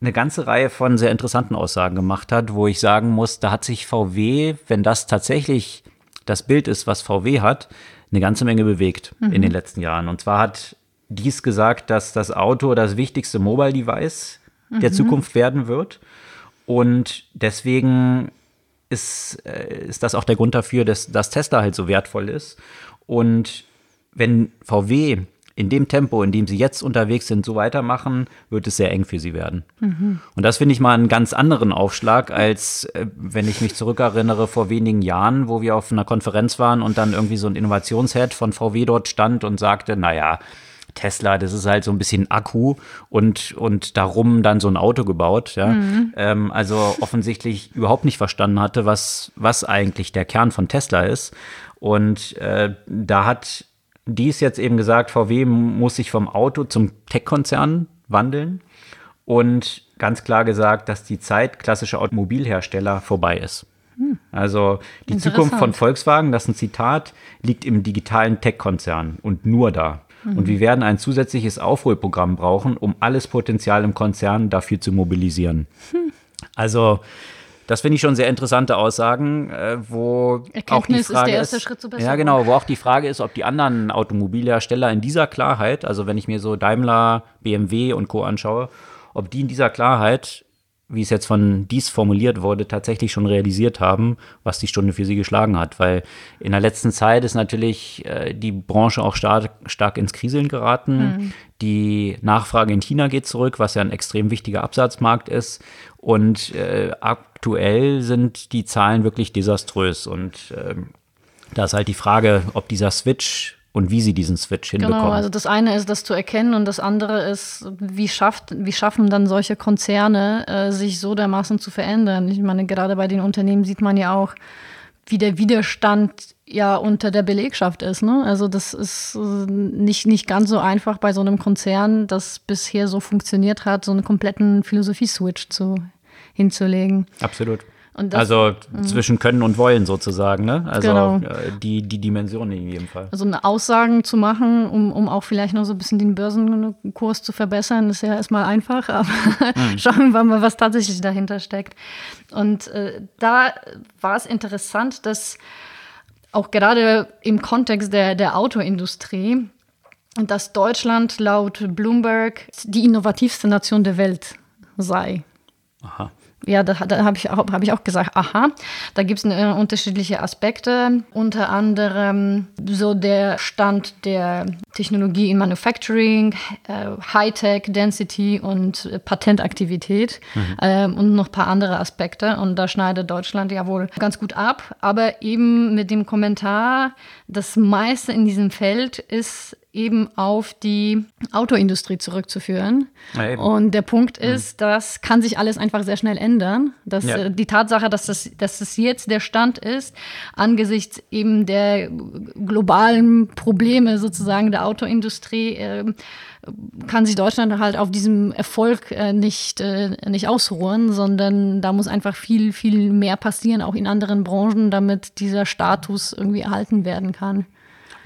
eine ganze Reihe von sehr interessanten Aussagen gemacht hat, wo ich sagen muss, da hat sich VW, wenn das tatsächlich das Bild ist, was VW hat, eine ganze Menge bewegt mhm. in den letzten Jahren. Und zwar hat dies gesagt, dass das Auto das wichtigste Mobile Device mhm. der Zukunft werden wird. Und deswegen ist, äh, ist das auch der Grund dafür, dass, dass Tesla halt so wertvoll ist. Und wenn VW in dem Tempo, in dem sie jetzt unterwegs sind, so weitermachen, wird es sehr eng für sie werden. Mhm. Und das finde ich mal einen ganz anderen Aufschlag, als äh, wenn ich mich zurückerinnere vor wenigen Jahren, wo wir auf einer Konferenz waren und dann irgendwie so ein Innovationshead von VW dort stand und sagte, naja, Tesla, das ist halt so ein bisschen Akku und, und darum dann so ein Auto gebaut, ja. Mhm. Ähm, also offensichtlich überhaupt nicht verstanden hatte, was, was eigentlich der Kern von Tesla ist. Und äh, da hat dies jetzt eben gesagt, VW muss sich vom Auto zum Tech-Konzern wandeln und ganz klar gesagt, dass die Zeit klassischer Automobilhersteller vorbei ist. Hm. Also die Zukunft von Volkswagen, das ist ein Zitat, liegt im digitalen Tech-Konzern und nur da. Mhm. Und wir werden ein zusätzliches Aufholprogramm brauchen, um alles Potenzial im Konzern dafür zu mobilisieren. Hm. Also das finde ich schon sehr interessante Aussagen, äh, wo Erkenntnis auch die Frage ist, der erste ist, Schritt zur Besserung. Ja, genau, wo auch die Frage ist, ob die anderen Automobilhersteller in dieser Klarheit, also wenn ich mir so Daimler, BMW und Co. anschaue, ob die in dieser Klarheit wie es jetzt von dies formuliert wurde, tatsächlich schon realisiert haben, was die Stunde für sie geschlagen hat. Weil in der letzten Zeit ist natürlich äh, die Branche auch stark, stark ins Kriseln geraten. Mhm. Die Nachfrage in China geht zurück, was ja ein extrem wichtiger Absatzmarkt ist. Und äh, aktuell sind die Zahlen wirklich desaströs. Und äh, da ist halt die Frage, ob dieser Switch und wie sie diesen Switch genau, hinbekommen. Genau, also das eine ist, das zu erkennen und das andere ist, wie, schafft, wie schaffen dann solche Konzerne, äh, sich so dermaßen zu verändern. Ich meine, gerade bei den Unternehmen sieht man ja auch, wie der Widerstand ja unter der Belegschaft ist. Ne? Also das ist äh, nicht, nicht ganz so einfach bei so einem Konzern, das bisher so funktioniert hat, so einen kompletten Philosophie-Switch zu, hinzulegen. Absolut. Das, also mh. zwischen Können und Wollen sozusagen, ne? Also genau. Äh, die, die Dimension in jedem Fall. Also eine Aussagen zu machen, um, um auch vielleicht noch so ein bisschen den Börsenkurs zu verbessern, ist ja erstmal einfach, [LAUGHS] aber mhm. schauen wir mal, was tatsächlich dahinter steckt. Und äh, da war es interessant, dass auch gerade im Kontext der, der Autoindustrie, dass Deutschland laut Bloomberg die innovativste Nation der Welt sei. Aha ja, da, da habe ich, auch, hab ich auch gesagt, aha, da gibt es äh, unterschiedliche Aspekte, unter anderem so der Stand der Technologie in Manufacturing, äh, Hightech, Density und äh, Patentaktivität mhm. ähm, und noch ein paar andere Aspekte. Und da schneidet Deutschland ja wohl ganz gut ab, aber eben mit dem Kommentar, das meiste in diesem Feld ist eben auf die Autoindustrie zurückzuführen. Ja, und der Punkt mhm. ist, mhm. das kann sich alles einfach sehr schnell ändern. Dass, ja. äh, die Tatsache, dass das, dass das jetzt der Stand ist, angesichts eben der globalen Probleme sozusagen der Autoindustrie, äh, kann sich Deutschland halt auf diesem Erfolg äh, nicht, äh, nicht ausruhen, sondern da muss einfach viel, viel mehr passieren, auch in anderen Branchen, damit dieser Status irgendwie erhalten werden kann.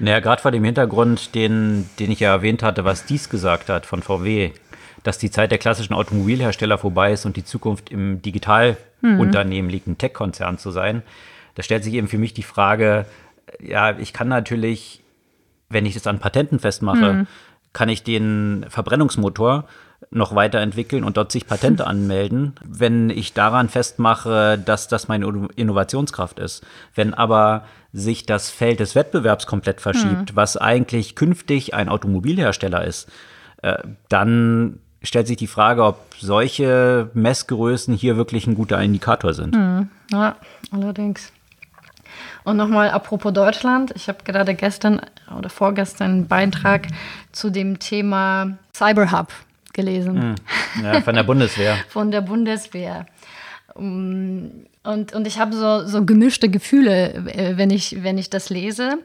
Naja, gerade vor dem Hintergrund, den, den ich ja erwähnt hatte, was dies gesagt hat von VW, dass die Zeit der klassischen Automobilhersteller vorbei ist und die Zukunft im Digitalunternehmen mhm. liegt, ein Tech-Konzern zu sein. Da stellt sich eben für mich die Frage, ja, ich kann natürlich, wenn ich das an Patenten festmache, mhm. kann ich den Verbrennungsmotor noch weiterentwickeln und dort sich Patente [LAUGHS] anmelden, wenn ich daran festmache, dass das meine Innovationskraft ist. Wenn aber sich das Feld des Wettbewerbs komplett verschiebt, mhm. was eigentlich künftig ein Automobilhersteller ist, äh, dann stellt sich die Frage, ob solche Messgrößen hier wirklich ein guter Indikator sind. Mhm. Ja, allerdings. Und nochmal apropos Deutschland. Ich habe gerade gestern oder vorgestern einen Beitrag zu dem Thema Cyberhub gelesen. Mhm. Ja, von der Bundeswehr. [LAUGHS] von der Bundeswehr. Und, und ich habe so, so gemischte Gefühle, äh, wenn ich, wenn ich das lese.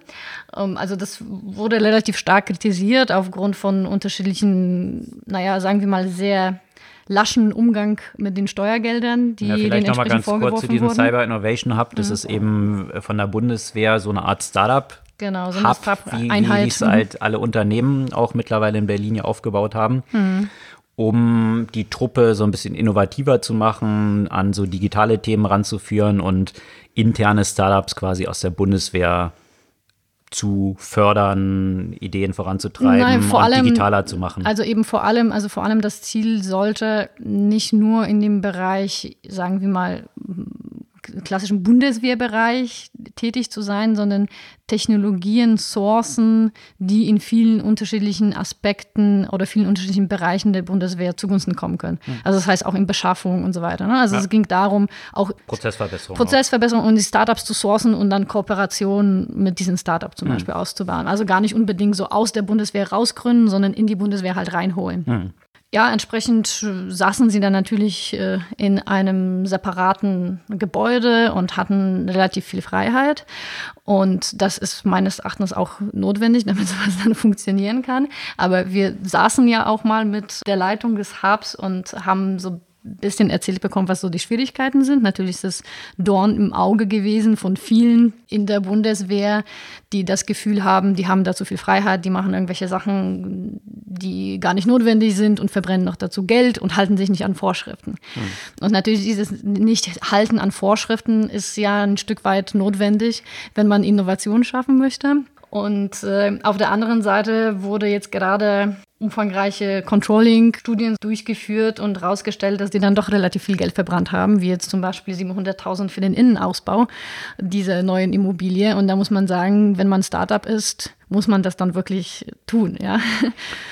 Ähm, also das wurde relativ stark kritisiert aufgrund von unterschiedlichen, naja, sagen wir mal, sehr laschen Umgang mit den Steuergeldern, die ja, vielleicht nochmal ganz kurz zu diesem wurden. Cyber Innovation Hub. Das mhm. ist eben von der Bundeswehr so eine Art Startup. Genau, so Hub, wie, wie es halt alle Unternehmen auch mittlerweile in Berlin ja aufgebaut haben. Mhm um die Truppe so ein bisschen innovativer zu machen, an so digitale Themen ranzuführen und interne Startups quasi aus der Bundeswehr zu fördern, Ideen voranzutreiben Nein, vor allem, digitaler zu machen. Also eben vor allem, also vor allem das Ziel sollte nicht nur in dem Bereich, sagen wir mal, klassischen Bundeswehrbereich tätig zu sein, sondern Technologien, Sourcen, die in vielen unterschiedlichen Aspekten oder vielen unterschiedlichen Bereichen der Bundeswehr zugunsten kommen können. Mhm. Also das heißt auch in Beschaffung und so weiter. Ne? Also ja. es ging darum, auch Prozessverbesserung, Prozessverbesserung und die Startups zu sourcen und dann Kooperationen mit diesen Startups zum mhm. Beispiel auszubauen. Also gar nicht unbedingt so aus der Bundeswehr rausgründen, sondern in die Bundeswehr halt reinholen. Mhm. Ja, entsprechend saßen sie dann natürlich äh, in einem separaten Gebäude und hatten relativ viel Freiheit. Und das ist meines Erachtens auch notwendig, [LAUGHS] damit sowas dann funktionieren kann. Aber wir saßen ja auch mal mit der Leitung des Hubs und haben so bisschen erzählt bekommen, was so die Schwierigkeiten sind. Natürlich ist es Dorn im Auge gewesen von vielen in der Bundeswehr, die das Gefühl haben, die haben da zu viel Freiheit, die machen irgendwelche Sachen, die gar nicht notwendig sind und verbrennen noch dazu Geld und halten sich nicht an Vorschriften. Mhm. Und natürlich dieses Nicht-Halten an Vorschriften ist ja ein Stück weit notwendig, wenn man Innovation schaffen möchte. Und äh, auf der anderen Seite wurde jetzt gerade umfangreiche Controlling-Studien durchgeführt und herausgestellt, dass die dann doch relativ viel Geld verbrannt haben, wie jetzt zum Beispiel 700.000 für den Innenausbau dieser neuen Immobilie. Und da muss man sagen, wenn man Startup ist, muss man das dann wirklich tun, ja.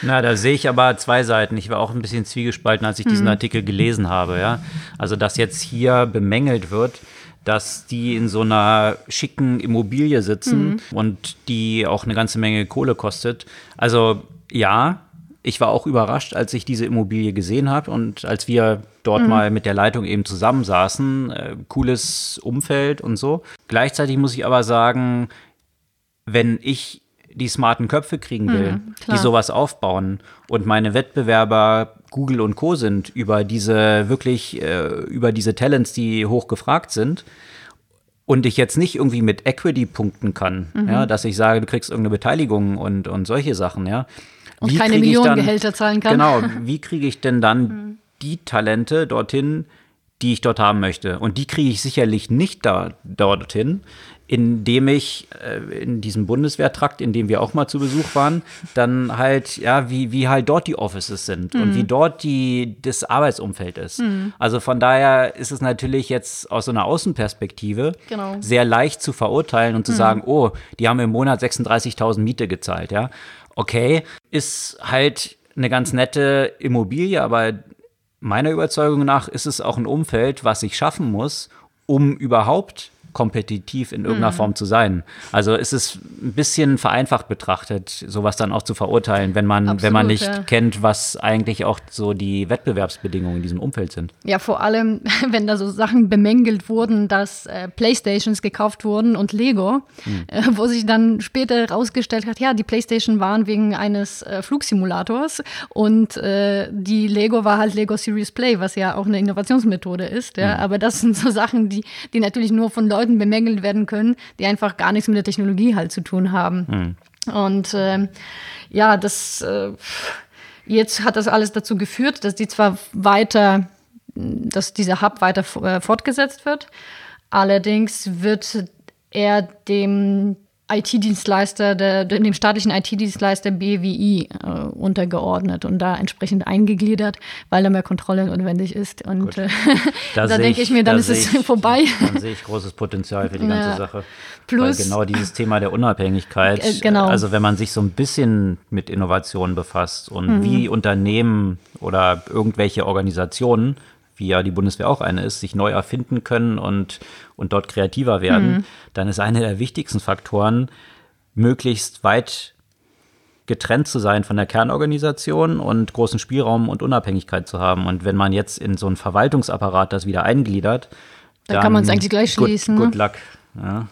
Na, da sehe ich aber zwei Seiten. Ich war auch ein bisschen zwiegespalten, als ich diesen mhm. Artikel gelesen habe, ja. Also, dass jetzt hier bemängelt wird, dass die in so einer schicken Immobilie sitzen mhm. und die auch eine ganze Menge Kohle kostet. Also ja, ich war auch überrascht, als ich diese Immobilie gesehen habe und als wir dort mhm. mal mit der Leitung eben zusammensaßen. Äh, cooles Umfeld und so. Gleichzeitig muss ich aber sagen, wenn ich die smarten Köpfe kriegen will, mhm, die sowas aufbauen und meine Wettbewerber Google und Co. sind über diese wirklich, äh, über diese Talents, die hoch gefragt sind, und ich jetzt nicht irgendwie mit Equity punkten kann, mhm. ja, dass ich sage, du kriegst irgendeine Beteiligung und, und solche Sachen, ja. Und wie keine Millionengehälter zahlen kann. Genau, wie [LAUGHS] kriege ich denn dann mhm. die Talente dorthin, die ich dort haben möchte? Und die kriege ich sicherlich nicht da, dorthin, indem ich äh, in diesem Bundeswehrtrakt, in dem wir auch mal zu Besuch waren, dann halt, ja, wie, wie halt dort die Offices sind mhm. und wie dort die, das Arbeitsumfeld ist. Mhm. Also von daher ist es natürlich jetzt aus so einer Außenperspektive genau. sehr leicht zu verurteilen und zu mhm. sagen, oh, die haben im Monat 36.000 Miete gezahlt, ja. Okay, ist halt eine ganz nette Immobilie, aber meiner Überzeugung nach ist es auch ein Umfeld, was ich schaffen muss, um überhaupt kompetitiv in irgendeiner mhm. Form zu sein. Also ist es ein bisschen vereinfacht betrachtet, sowas dann auch zu verurteilen, wenn man, Absolut, wenn man nicht ja. kennt, was eigentlich auch so die Wettbewerbsbedingungen in diesem Umfeld sind. Ja, vor allem, [LAUGHS] wenn da so Sachen bemängelt wurden, dass äh, Playstations gekauft wurden und Lego, mhm. äh, wo sich dann später herausgestellt hat, ja, die Playstation waren wegen eines äh, Flugsimulators und äh, die Lego war halt Lego Series Play, was ja auch eine Innovationsmethode ist. Ja? Mhm. Aber das sind so Sachen, die, die natürlich nur von Leuten Leuten bemängelt werden können, die einfach gar nichts mit der Technologie halt zu tun haben. Mhm. Und äh, ja, das äh, jetzt hat das alles dazu geführt, dass die zwar weiter, dass dieser Hub weiter äh, fortgesetzt wird, allerdings wird er dem IT-Dienstleister, dem staatlichen IT-Dienstleister BWI äh, untergeordnet und da entsprechend eingegliedert, weil da mehr Kontrolle notwendig ist. Und äh, da, [LAUGHS] da denke ich mir, dann da ist es ich, vorbei. Dann sehe ich großes Potenzial für die ganze ja. Sache. Plus weil genau dieses Thema der Unabhängigkeit, äh, genau. also wenn man sich so ein bisschen mit Innovation befasst und mhm. wie Unternehmen oder irgendwelche Organisationen wie ja die Bundeswehr auch eine ist, sich neu erfinden können und, und dort kreativer werden, mhm. dann ist einer der wichtigsten Faktoren, möglichst weit getrennt zu sein von der Kernorganisation und großen Spielraum und Unabhängigkeit zu haben. Und wenn man jetzt in so einen Verwaltungsapparat das wieder eingliedert, da kann man es eigentlich gleich schließen. Good, good luck. Ja,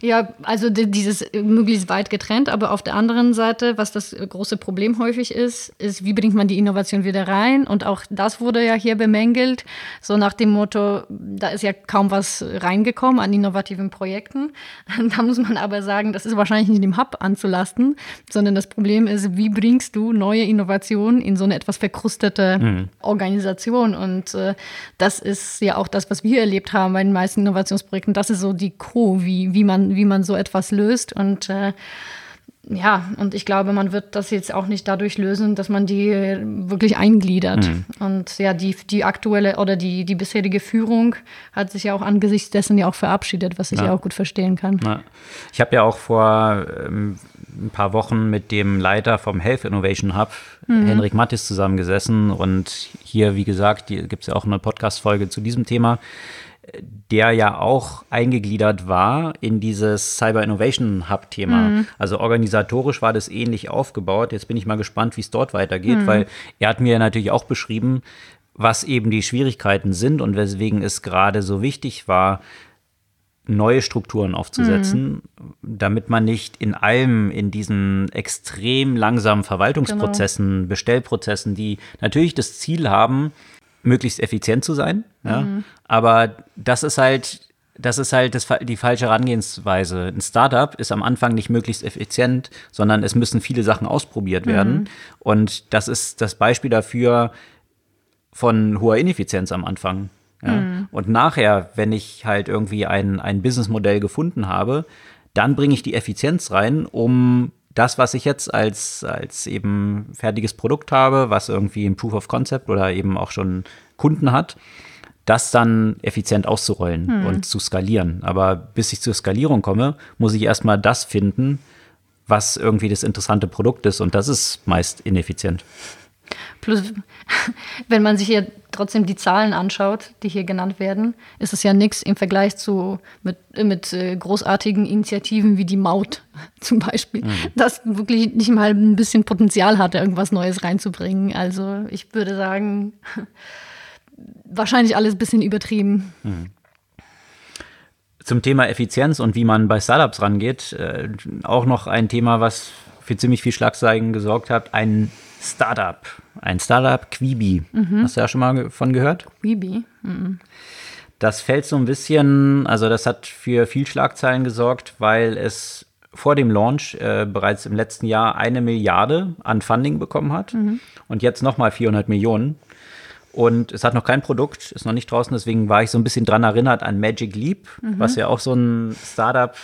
ja, also dieses möglichst weit getrennt, aber auf der anderen Seite, was das große Problem häufig ist, ist, wie bringt man die Innovation wieder rein? Und auch das wurde ja hier bemängelt, so nach dem Motto, da ist ja kaum was reingekommen an innovativen Projekten. [LAUGHS] Da muss man aber sagen, das ist wahrscheinlich nicht dem Hub anzulasten, sondern das Problem ist, wie bringst du neue Innovationen in so eine etwas verkrustete mhm. Organisation? Und äh, das ist ja auch das, was wir erlebt haben bei den meisten Innovationsprojekten. Das ist so die Co, wie, wie man wie man so etwas löst. Und äh, ja, und ich glaube, man wird das jetzt auch nicht dadurch lösen, dass man die wirklich eingliedert. Mhm. Und ja, die, die aktuelle oder die, die bisherige Führung hat sich ja auch angesichts dessen ja auch verabschiedet, was ich ja, ja auch gut verstehen kann. Ja. Ich habe ja auch vor ähm, ein paar Wochen mit dem Leiter vom Health Innovation Hub, mhm. Henrik Mattis, zusammengesessen. Und hier, wie gesagt, gibt es ja auch eine Podcast-Folge zu diesem Thema der ja auch eingegliedert war in dieses Cyber Innovation Hub Thema. Mhm. Also organisatorisch war das ähnlich aufgebaut. Jetzt bin ich mal gespannt, wie es dort weitergeht, mhm. weil er hat mir natürlich auch beschrieben, was eben die Schwierigkeiten sind und weswegen es gerade so wichtig war, neue Strukturen aufzusetzen, mhm. damit man nicht in allem in diesen extrem langsamen Verwaltungsprozessen, genau. Bestellprozessen, die natürlich das Ziel haben, möglichst effizient zu sein. Ja? Mhm. Aber das ist halt, das ist halt das, die falsche Herangehensweise. Ein Startup ist am Anfang nicht möglichst effizient, sondern es müssen viele Sachen ausprobiert werden. Mhm. Und das ist das Beispiel dafür von hoher Ineffizienz am Anfang. Ja? Mhm. Und nachher, wenn ich halt irgendwie ein, ein Businessmodell gefunden habe, dann bringe ich die Effizienz rein, um das, was ich jetzt als, als eben fertiges Produkt habe, was irgendwie ein Proof of Concept oder eben auch schon Kunden hat, das dann effizient auszurollen hm. und zu skalieren. Aber bis ich zur Skalierung komme, muss ich erstmal das finden, was irgendwie das interessante Produkt ist. Und das ist meist ineffizient. Plus, [LAUGHS] wenn man sich hier trotzdem die Zahlen anschaut, die hier genannt werden, ist es ja nichts im Vergleich zu mit, mit äh, großartigen Initiativen wie die Maut [LAUGHS] zum Beispiel, mhm. das wirklich nicht mal ein bisschen Potenzial hatte, irgendwas Neues reinzubringen. Also ich würde sagen, [LAUGHS] wahrscheinlich alles ein bisschen übertrieben. Mhm. Zum Thema Effizienz und wie man bei Startups rangeht, äh, auch noch ein Thema, was für ziemlich viel Schlagzeilen gesorgt hat, ein Startup. Ein Startup, Quibi. Mhm. Hast du ja schon mal von gehört? Quibi? Mhm. Das fällt so ein bisschen, also das hat für viel Schlagzeilen gesorgt, weil es vor dem Launch äh, bereits im letzten Jahr eine Milliarde an Funding bekommen hat mhm. und jetzt nochmal 400 Millionen. Und es hat noch kein Produkt, ist noch nicht draußen, deswegen war ich so ein bisschen dran erinnert an Magic Leap, mhm. was ja auch so ein Startup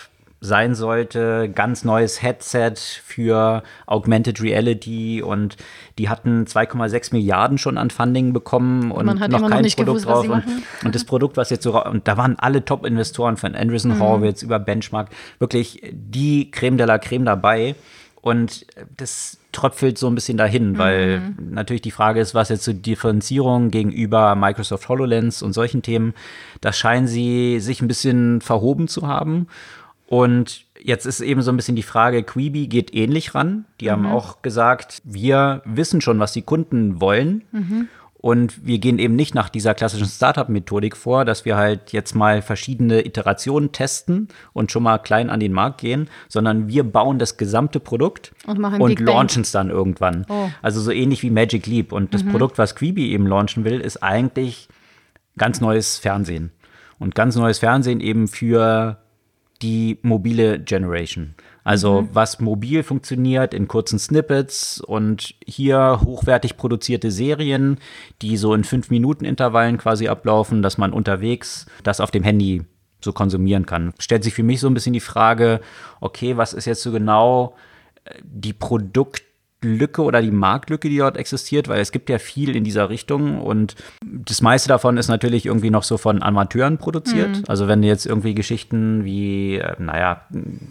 sein sollte. Ganz neues Headset für Augmented Reality und die hatten 2,6 Milliarden schon an Funding bekommen und noch kein Produkt gewusst, drauf. Und, und, das Produkt, was jetzt so, und da waren alle Top-Investoren von Andreessen mhm. Horowitz über Benchmark, wirklich die Creme de la Creme dabei. Und das tröpfelt so ein bisschen dahin, mhm. weil natürlich die Frage ist, was jetzt zur Differenzierung gegenüber Microsoft HoloLens und solchen Themen, da scheinen sie sich ein bisschen verhoben zu haben. Und jetzt ist eben so ein bisschen die Frage, Quibi geht ähnlich ran. Die mhm. haben auch gesagt, wir wissen schon, was die Kunden wollen. Mhm. Und wir gehen eben nicht nach dieser klassischen Startup-Methodik vor, dass wir halt jetzt mal verschiedene Iterationen testen und schon mal klein an den Markt gehen, sondern wir bauen das gesamte Produkt und, und launchen es dann irgendwann. Oh. Also so ähnlich wie Magic Leap. Und das mhm. Produkt, was Quibi eben launchen will, ist eigentlich ganz neues Fernsehen. Und ganz neues Fernsehen eben für die mobile Generation. Also mhm. was mobil funktioniert in kurzen Snippets und hier hochwertig produzierte Serien, die so in fünf Minuten Intervallen quasi ablaufen, dass man unterwegs das auf dem Handy so konsumieren kann. Stellt sich für mich so ein bisschen die Frage, okay, was ist jetzt so genau äh, die Produkt Lücke oder die Marktlücke, die dort existiert, weil es gibt ja viel in dieser Richtung und das meiste davon ist natürlich irgendwie noch so von Amateuren produziert. Mhm. Also wenn jetzt irgendwie Geschichten wie, äh, naja,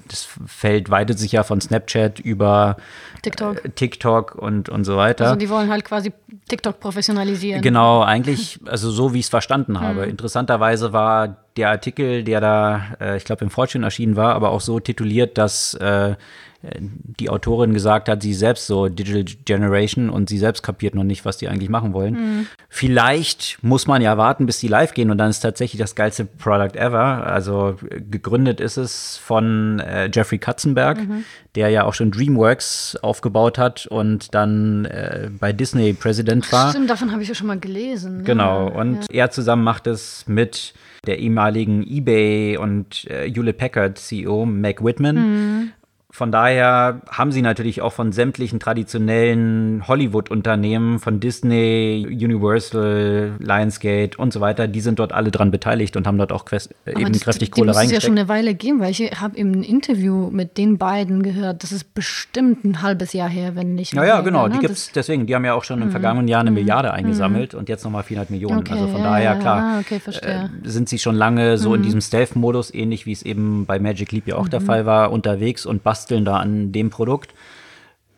das Feld weitet sich ja von Snapchat über TikTok, äh, TikTok und, und so weiter. Also die wollen halt quasi TikTok professionalisieren. Genau, eigentlich, also so wie ich es verstanden habe. Mhm. Interessanterweise war der Artikel, der da, äh, ich glaube, im Fortune erschienen war, aber auch so tituliert, dass äh, die Autorin gesagt hat, sie selbst so Digital Generation und sie selbst kapiert noch nicht, was die eigentlich machen wollen. Mhm. Vielleicht muss man ja warten, bis die live gehen und dann ist tatsächlich das geilste Product ever. Also gegründet ist es von äh, Jeffrey Katzenberg, mhm. der ja auch schon DreamWorks aufgebaut hat und dann äh, bei Disney Präsident war. Stimmt, davon habe ich ja schon mal gelesen. Ne? Genau, und ja. er zusammen macht es mit der ehemaligen eBay und äh, Hewlett Packard CEO Meg Whitman. Mhm. Von daher haben sie natürlich auch von sämtlichen traditionellen Hollywood-Unternehmen, von Disney, Universal, Lionsgate und so weiter, die sind dort alle dran beteiligt und haben dort auch eben das, kräftig Kohle reingesteckt. Das muss ja schon eine Weile geben, weil ich habe im Interview mit den beiden gehört, das ist bestimmt ein halbes Jahr her, wenn nicht. Ja, ja, genau, ne? die gibt's das deswegen. Die haben ja auch schon im mhm. vergangenen Jahr eine mhm. Milliarde mhm. eingesammelt und jetzt nochmal 400 Millionen. Okay, also von ja, daher, klar, ah, okay, äh, sind sie schon lange so in diesem Stealth-Modus, ähnlich wie es eben bei Magic Leap ja auch der Fall war, unterwegs und basteln basteln da an dem Produkt,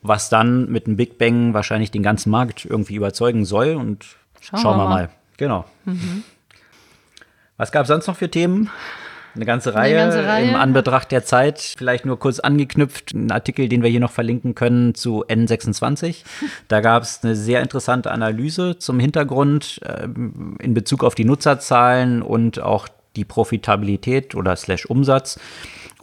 was dann mit einem Big Bang wahrscheinlich den ganzen Markt irgendwie überzeugen soll. Und schauen, schauen wir mal. mal. Genau. Mhm. Was gab es sonst noch für Themen? Eine ganze, Reihe, Eine ganze Reihe im Anbetracht der Zeit. Vielleicht nur kurz angeknüpft, ein Artikel, den wir hier noch verlinken können zu N26. [LAUGHS] Da gab es eine sehr interessante Analyse zum Hintergrund äh, in Bezug auf die Nutzerzahlen und auch die Profitabilität oder Slash Umsatz.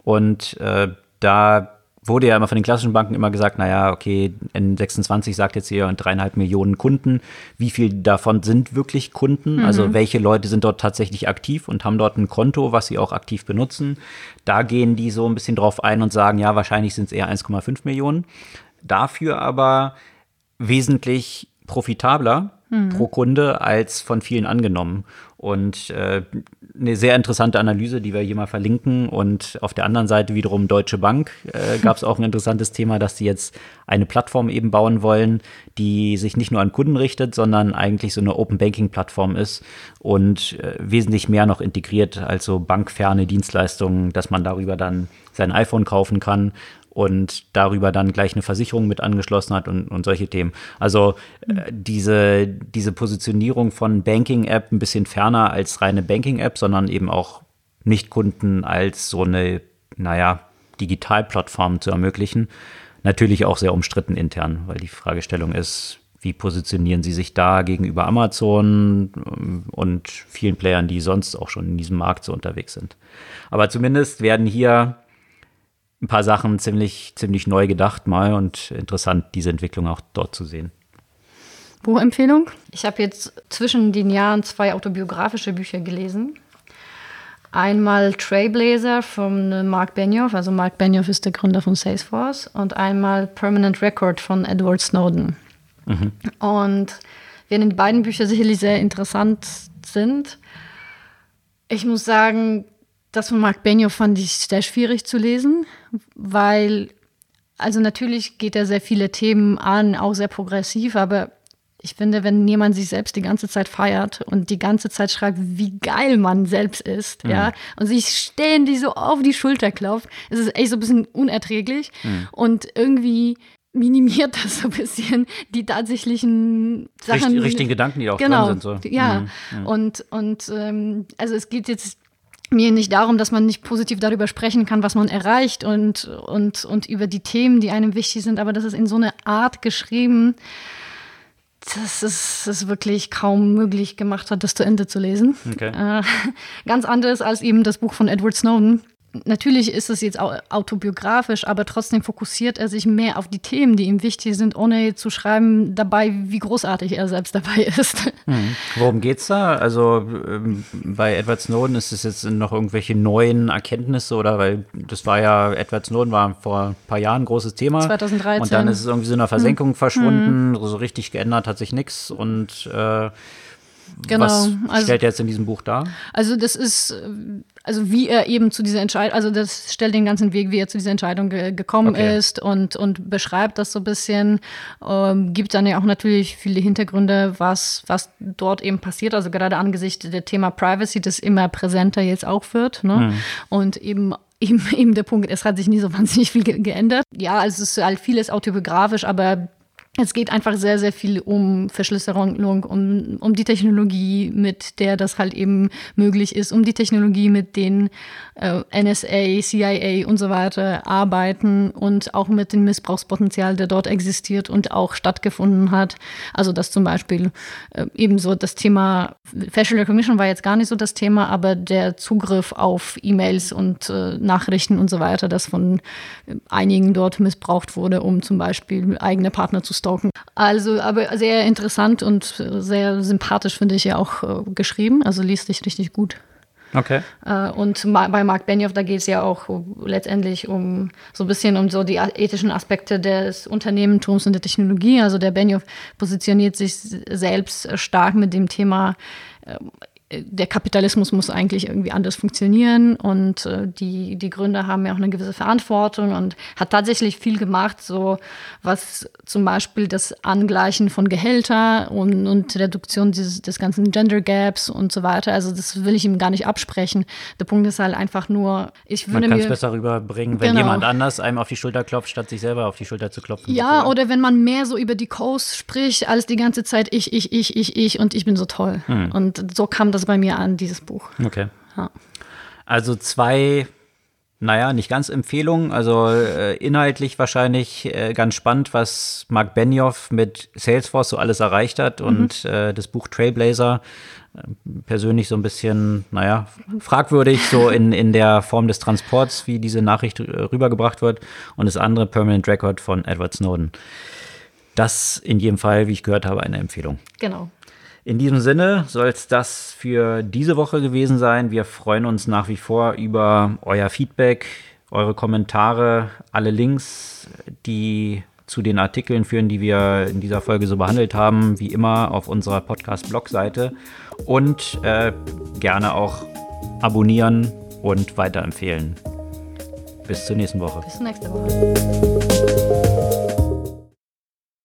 Und äh, da wurde ja immer von den klassischen Banken immer gesagt, naja, okay, N26 sagt jetzt hier dreieinhalb Millionen Kunden. Wie viel davon sind wirklich Kunden? Mhm. Also welche Leute sind dort tatsächlich aktiv und haben dort ein Konto, was sie auch aktiv benutzen? Da gehen die so ein bisschen drauf ein und sagen, ja, wahrscheinlich sind es eher 1,5 Millionen. Dafür aber wesentlich profitabler mhm. pro Kunde als von vielen angenommen. Und äh, eine sehr interessante Analyse, die wir hier mal verlinken. Und auf der anderen Seite wiederum Deutsche Bank äh, gab es auch ein interessantes Thema, dass sie jetzt eine Plattform eben bauen wollen, die sich nicht nur an Kunden richtet, sondern eigentlich so eine Open Banking Plattform ist und äh, wesentlich mehr noch integriert als so bankferne Dienstleistungen, dass man darüber dann sein iPhone kaufen kann und darüber dann gleich eine Versicherung mit angeschlossen hat und, und solche Themen. Also äh, diese, diese Positionierung von Banking-App ein bisschen ferner als reine Banking-App, sondern eben auch Nicht-Kunden als so eine, naja, Digitalplattform zu ermöglichen. Natürlich auch sehr umstritten intern, weil die Fragestellung ist, wie positionieren sie sich da gegenüber Amazon ähm, und vielen Playern, die sonst auch schon in diesem Markt so unterwegs sind. Aber zumindest werden hier ein paar Sachen ziemlich, ziemlich neu gedacht mal und interessant, diese Entwicklung auch dort zu sehen. Buchempfehlung? Ich habe jetzt zwischen den Jahren zwei autobiografische Bücher gelesen. Einmal Trailblazer von Mark Benioff, also Mark Benioff ist der Gründer von Salesforce, und einmal Permanent Record von Edward Snowden. Mhm. Und während die beiden Bücher sicherlich sehr interessant sind, ich muss sagen, das von Mark Benioff fand ich sehr schwierig zu lesen, weil, also natürlich geht er sehr viele Themen an, auch sehr progressiv, aber ich finde, wenn jemand sich selbst die ganze Zeit feiert und die ganze Zeit schreibt, wie geil man selbst ist, mhm. ja, und sich ständig so auf die Schulter klopft, ist es echt so ein bisschen unerträglich mhm. und irgendwie minimiert [LAUGHS] das so ein bisschen die tatsächlichen Sachen. Richt, richtigen Gedanken, die auch genau, drin sind. So. Ja, mhm. mhm. und, und ähm, also es geht jetzt mir nicht darum, dass man nicht positiv darüber sprechen kann, was man erreicht und, und, und über die Themen, die einem wichtig sind, aber das ist in so eine Art geschrieben, dass es, es wirklich kaum möglich gemacht hat, das zu Ende zu lesen. Okay. Äh, [LAUGHS] ganz anders als eben das Buch von Edward Snowden natürlich ist es jetzt autobiografisch, aber trotzdem fokussiert er sich mehr auf die Themen, die ihm wichtig sind, ohne zu schreiben dabei, wie großartig er selbst [LAUGHS] dabei ist. Mhm. Worum geht's da? Also ähm, bei Edward Snowden ist es jetzt noch irgendwelche neuen Erkenntnisse oder weil das war ja, Edward Snowden war vor ein paar Jahren ein großes Thema. 2013. Und dann ist es irgendwie so in einer Versenkung mhm. verschwunden, mhm. so richtig geändert hat sich nichts und äh, Genau. Was also, stellt er jetzt in diesem Buch dar? Also das ist, also wie er eben zu dieser Entscheidung, also das stellt den ganzen Weg, wie er zu dieser Entscheidung ge gekommen okay. ist und, und beschreibt das so ein bisschen. Ähm, gibt dann ja auch natürlich viele Hintergründe, was, was dort eben passiert. Also gerade angesichts der Thema Privacy, das immer präsenter jetzt auch wird. Ne? Mhm. Und eben eben, [LAUGHS] eben der Punkt, es hat sich nie so [LAUGHS] wahnsinnig viel ge geändert. Ja, also es ist halt vieles autobiografisch, aber es geht einfach sehr, sehr viel um Verschlüsselung, um, um die Technologie, mit der das halt eben möglich ist, um die Technologie, mit denen äh, NSA, CIA und so weiter arbeiten und auch mit dem Missbrauchspotenzial, der dort existiert und auch stattgefunden hat. Also dass zum Beispiel äh, ebenso das Thema Facial Recognition war jetzt gar nicht so das Thema, aber der Zugriff auf E-Mails und äh, Nachrichten und so weiter, das von äh, einigen dort missbraucht wurde, um zum Beispiel eigene Partner zu stalken. Also, aber sehr interessant und sehr sympathisch finde ich ja auch äh, geschrieben. Also liest sich richtig gut. Okay. Äh, und bei Mark Benioff, da geht es ja auch letztendlich um so ein bisschen um so die ethischen Aspekte des Unternehmertums und der Technologie. Also der Benioff positioniert sich selbst stark mit dem Thema ähm, der Kapitalismus muss eigentlich irgendwie anders funktionieren und äh, die, die Gründer haben ja auch eine gewisse Verantwortung und hat tatsächlich viel gemacht, so was zum Beispiel das Angleichen von Gehälter und, und Reduktion dieses, des ganzen Gender Gaps und so weiter. Also das will ich ihm gar nicht absprechen. Der Punkt ist halt einfach nur, ich würde Man kann es besser rüberbringen, wenn genau. jemand anders einem auf die Schulter klopft, statt sich selber auf die Schulter zu klopfen. Ja, oder wenn man mehr so über die Coast spricht, als die ganze Zeit ich, ich, ich, ich, ich und ich bin so toll. Hm. Und so kam das bei mir an, dieses Buch. Okay. Ja. Also zwei, naja, nicht ganz Empfehlungen. Also äh, inhaltlich wahrscheinlich äh, ganz spannend, was Mark Benioff mit Salesforce so alles erreicht hat mhm. und äh, das Buch Trailblazer äh, persönlich so ein bisschen, naja, fragwürdig, so in, in der Form des Transports, wie diese Nachricht äh, rübergebracht wird. Und das andere Permanent Record von Edward Snowden. Das in jedem Fall, wie ich gehört habe, eine Empfehlung. Genau. In diesem Sinne soll es das für diese Woche gewesen sein. Wir freuen uns nach wie vor über euer Feedback, eure Kommentare, alle Links, die zu den Artikeln führen, die wir in dieser Folge so behandelt haben, wie immer auf unserer Podcast-Blog-Seite. Und äh, gerne auch abonnieren und weiterempfehlen. Bis zur nächsten Woche. Bis zur nächsten Woche.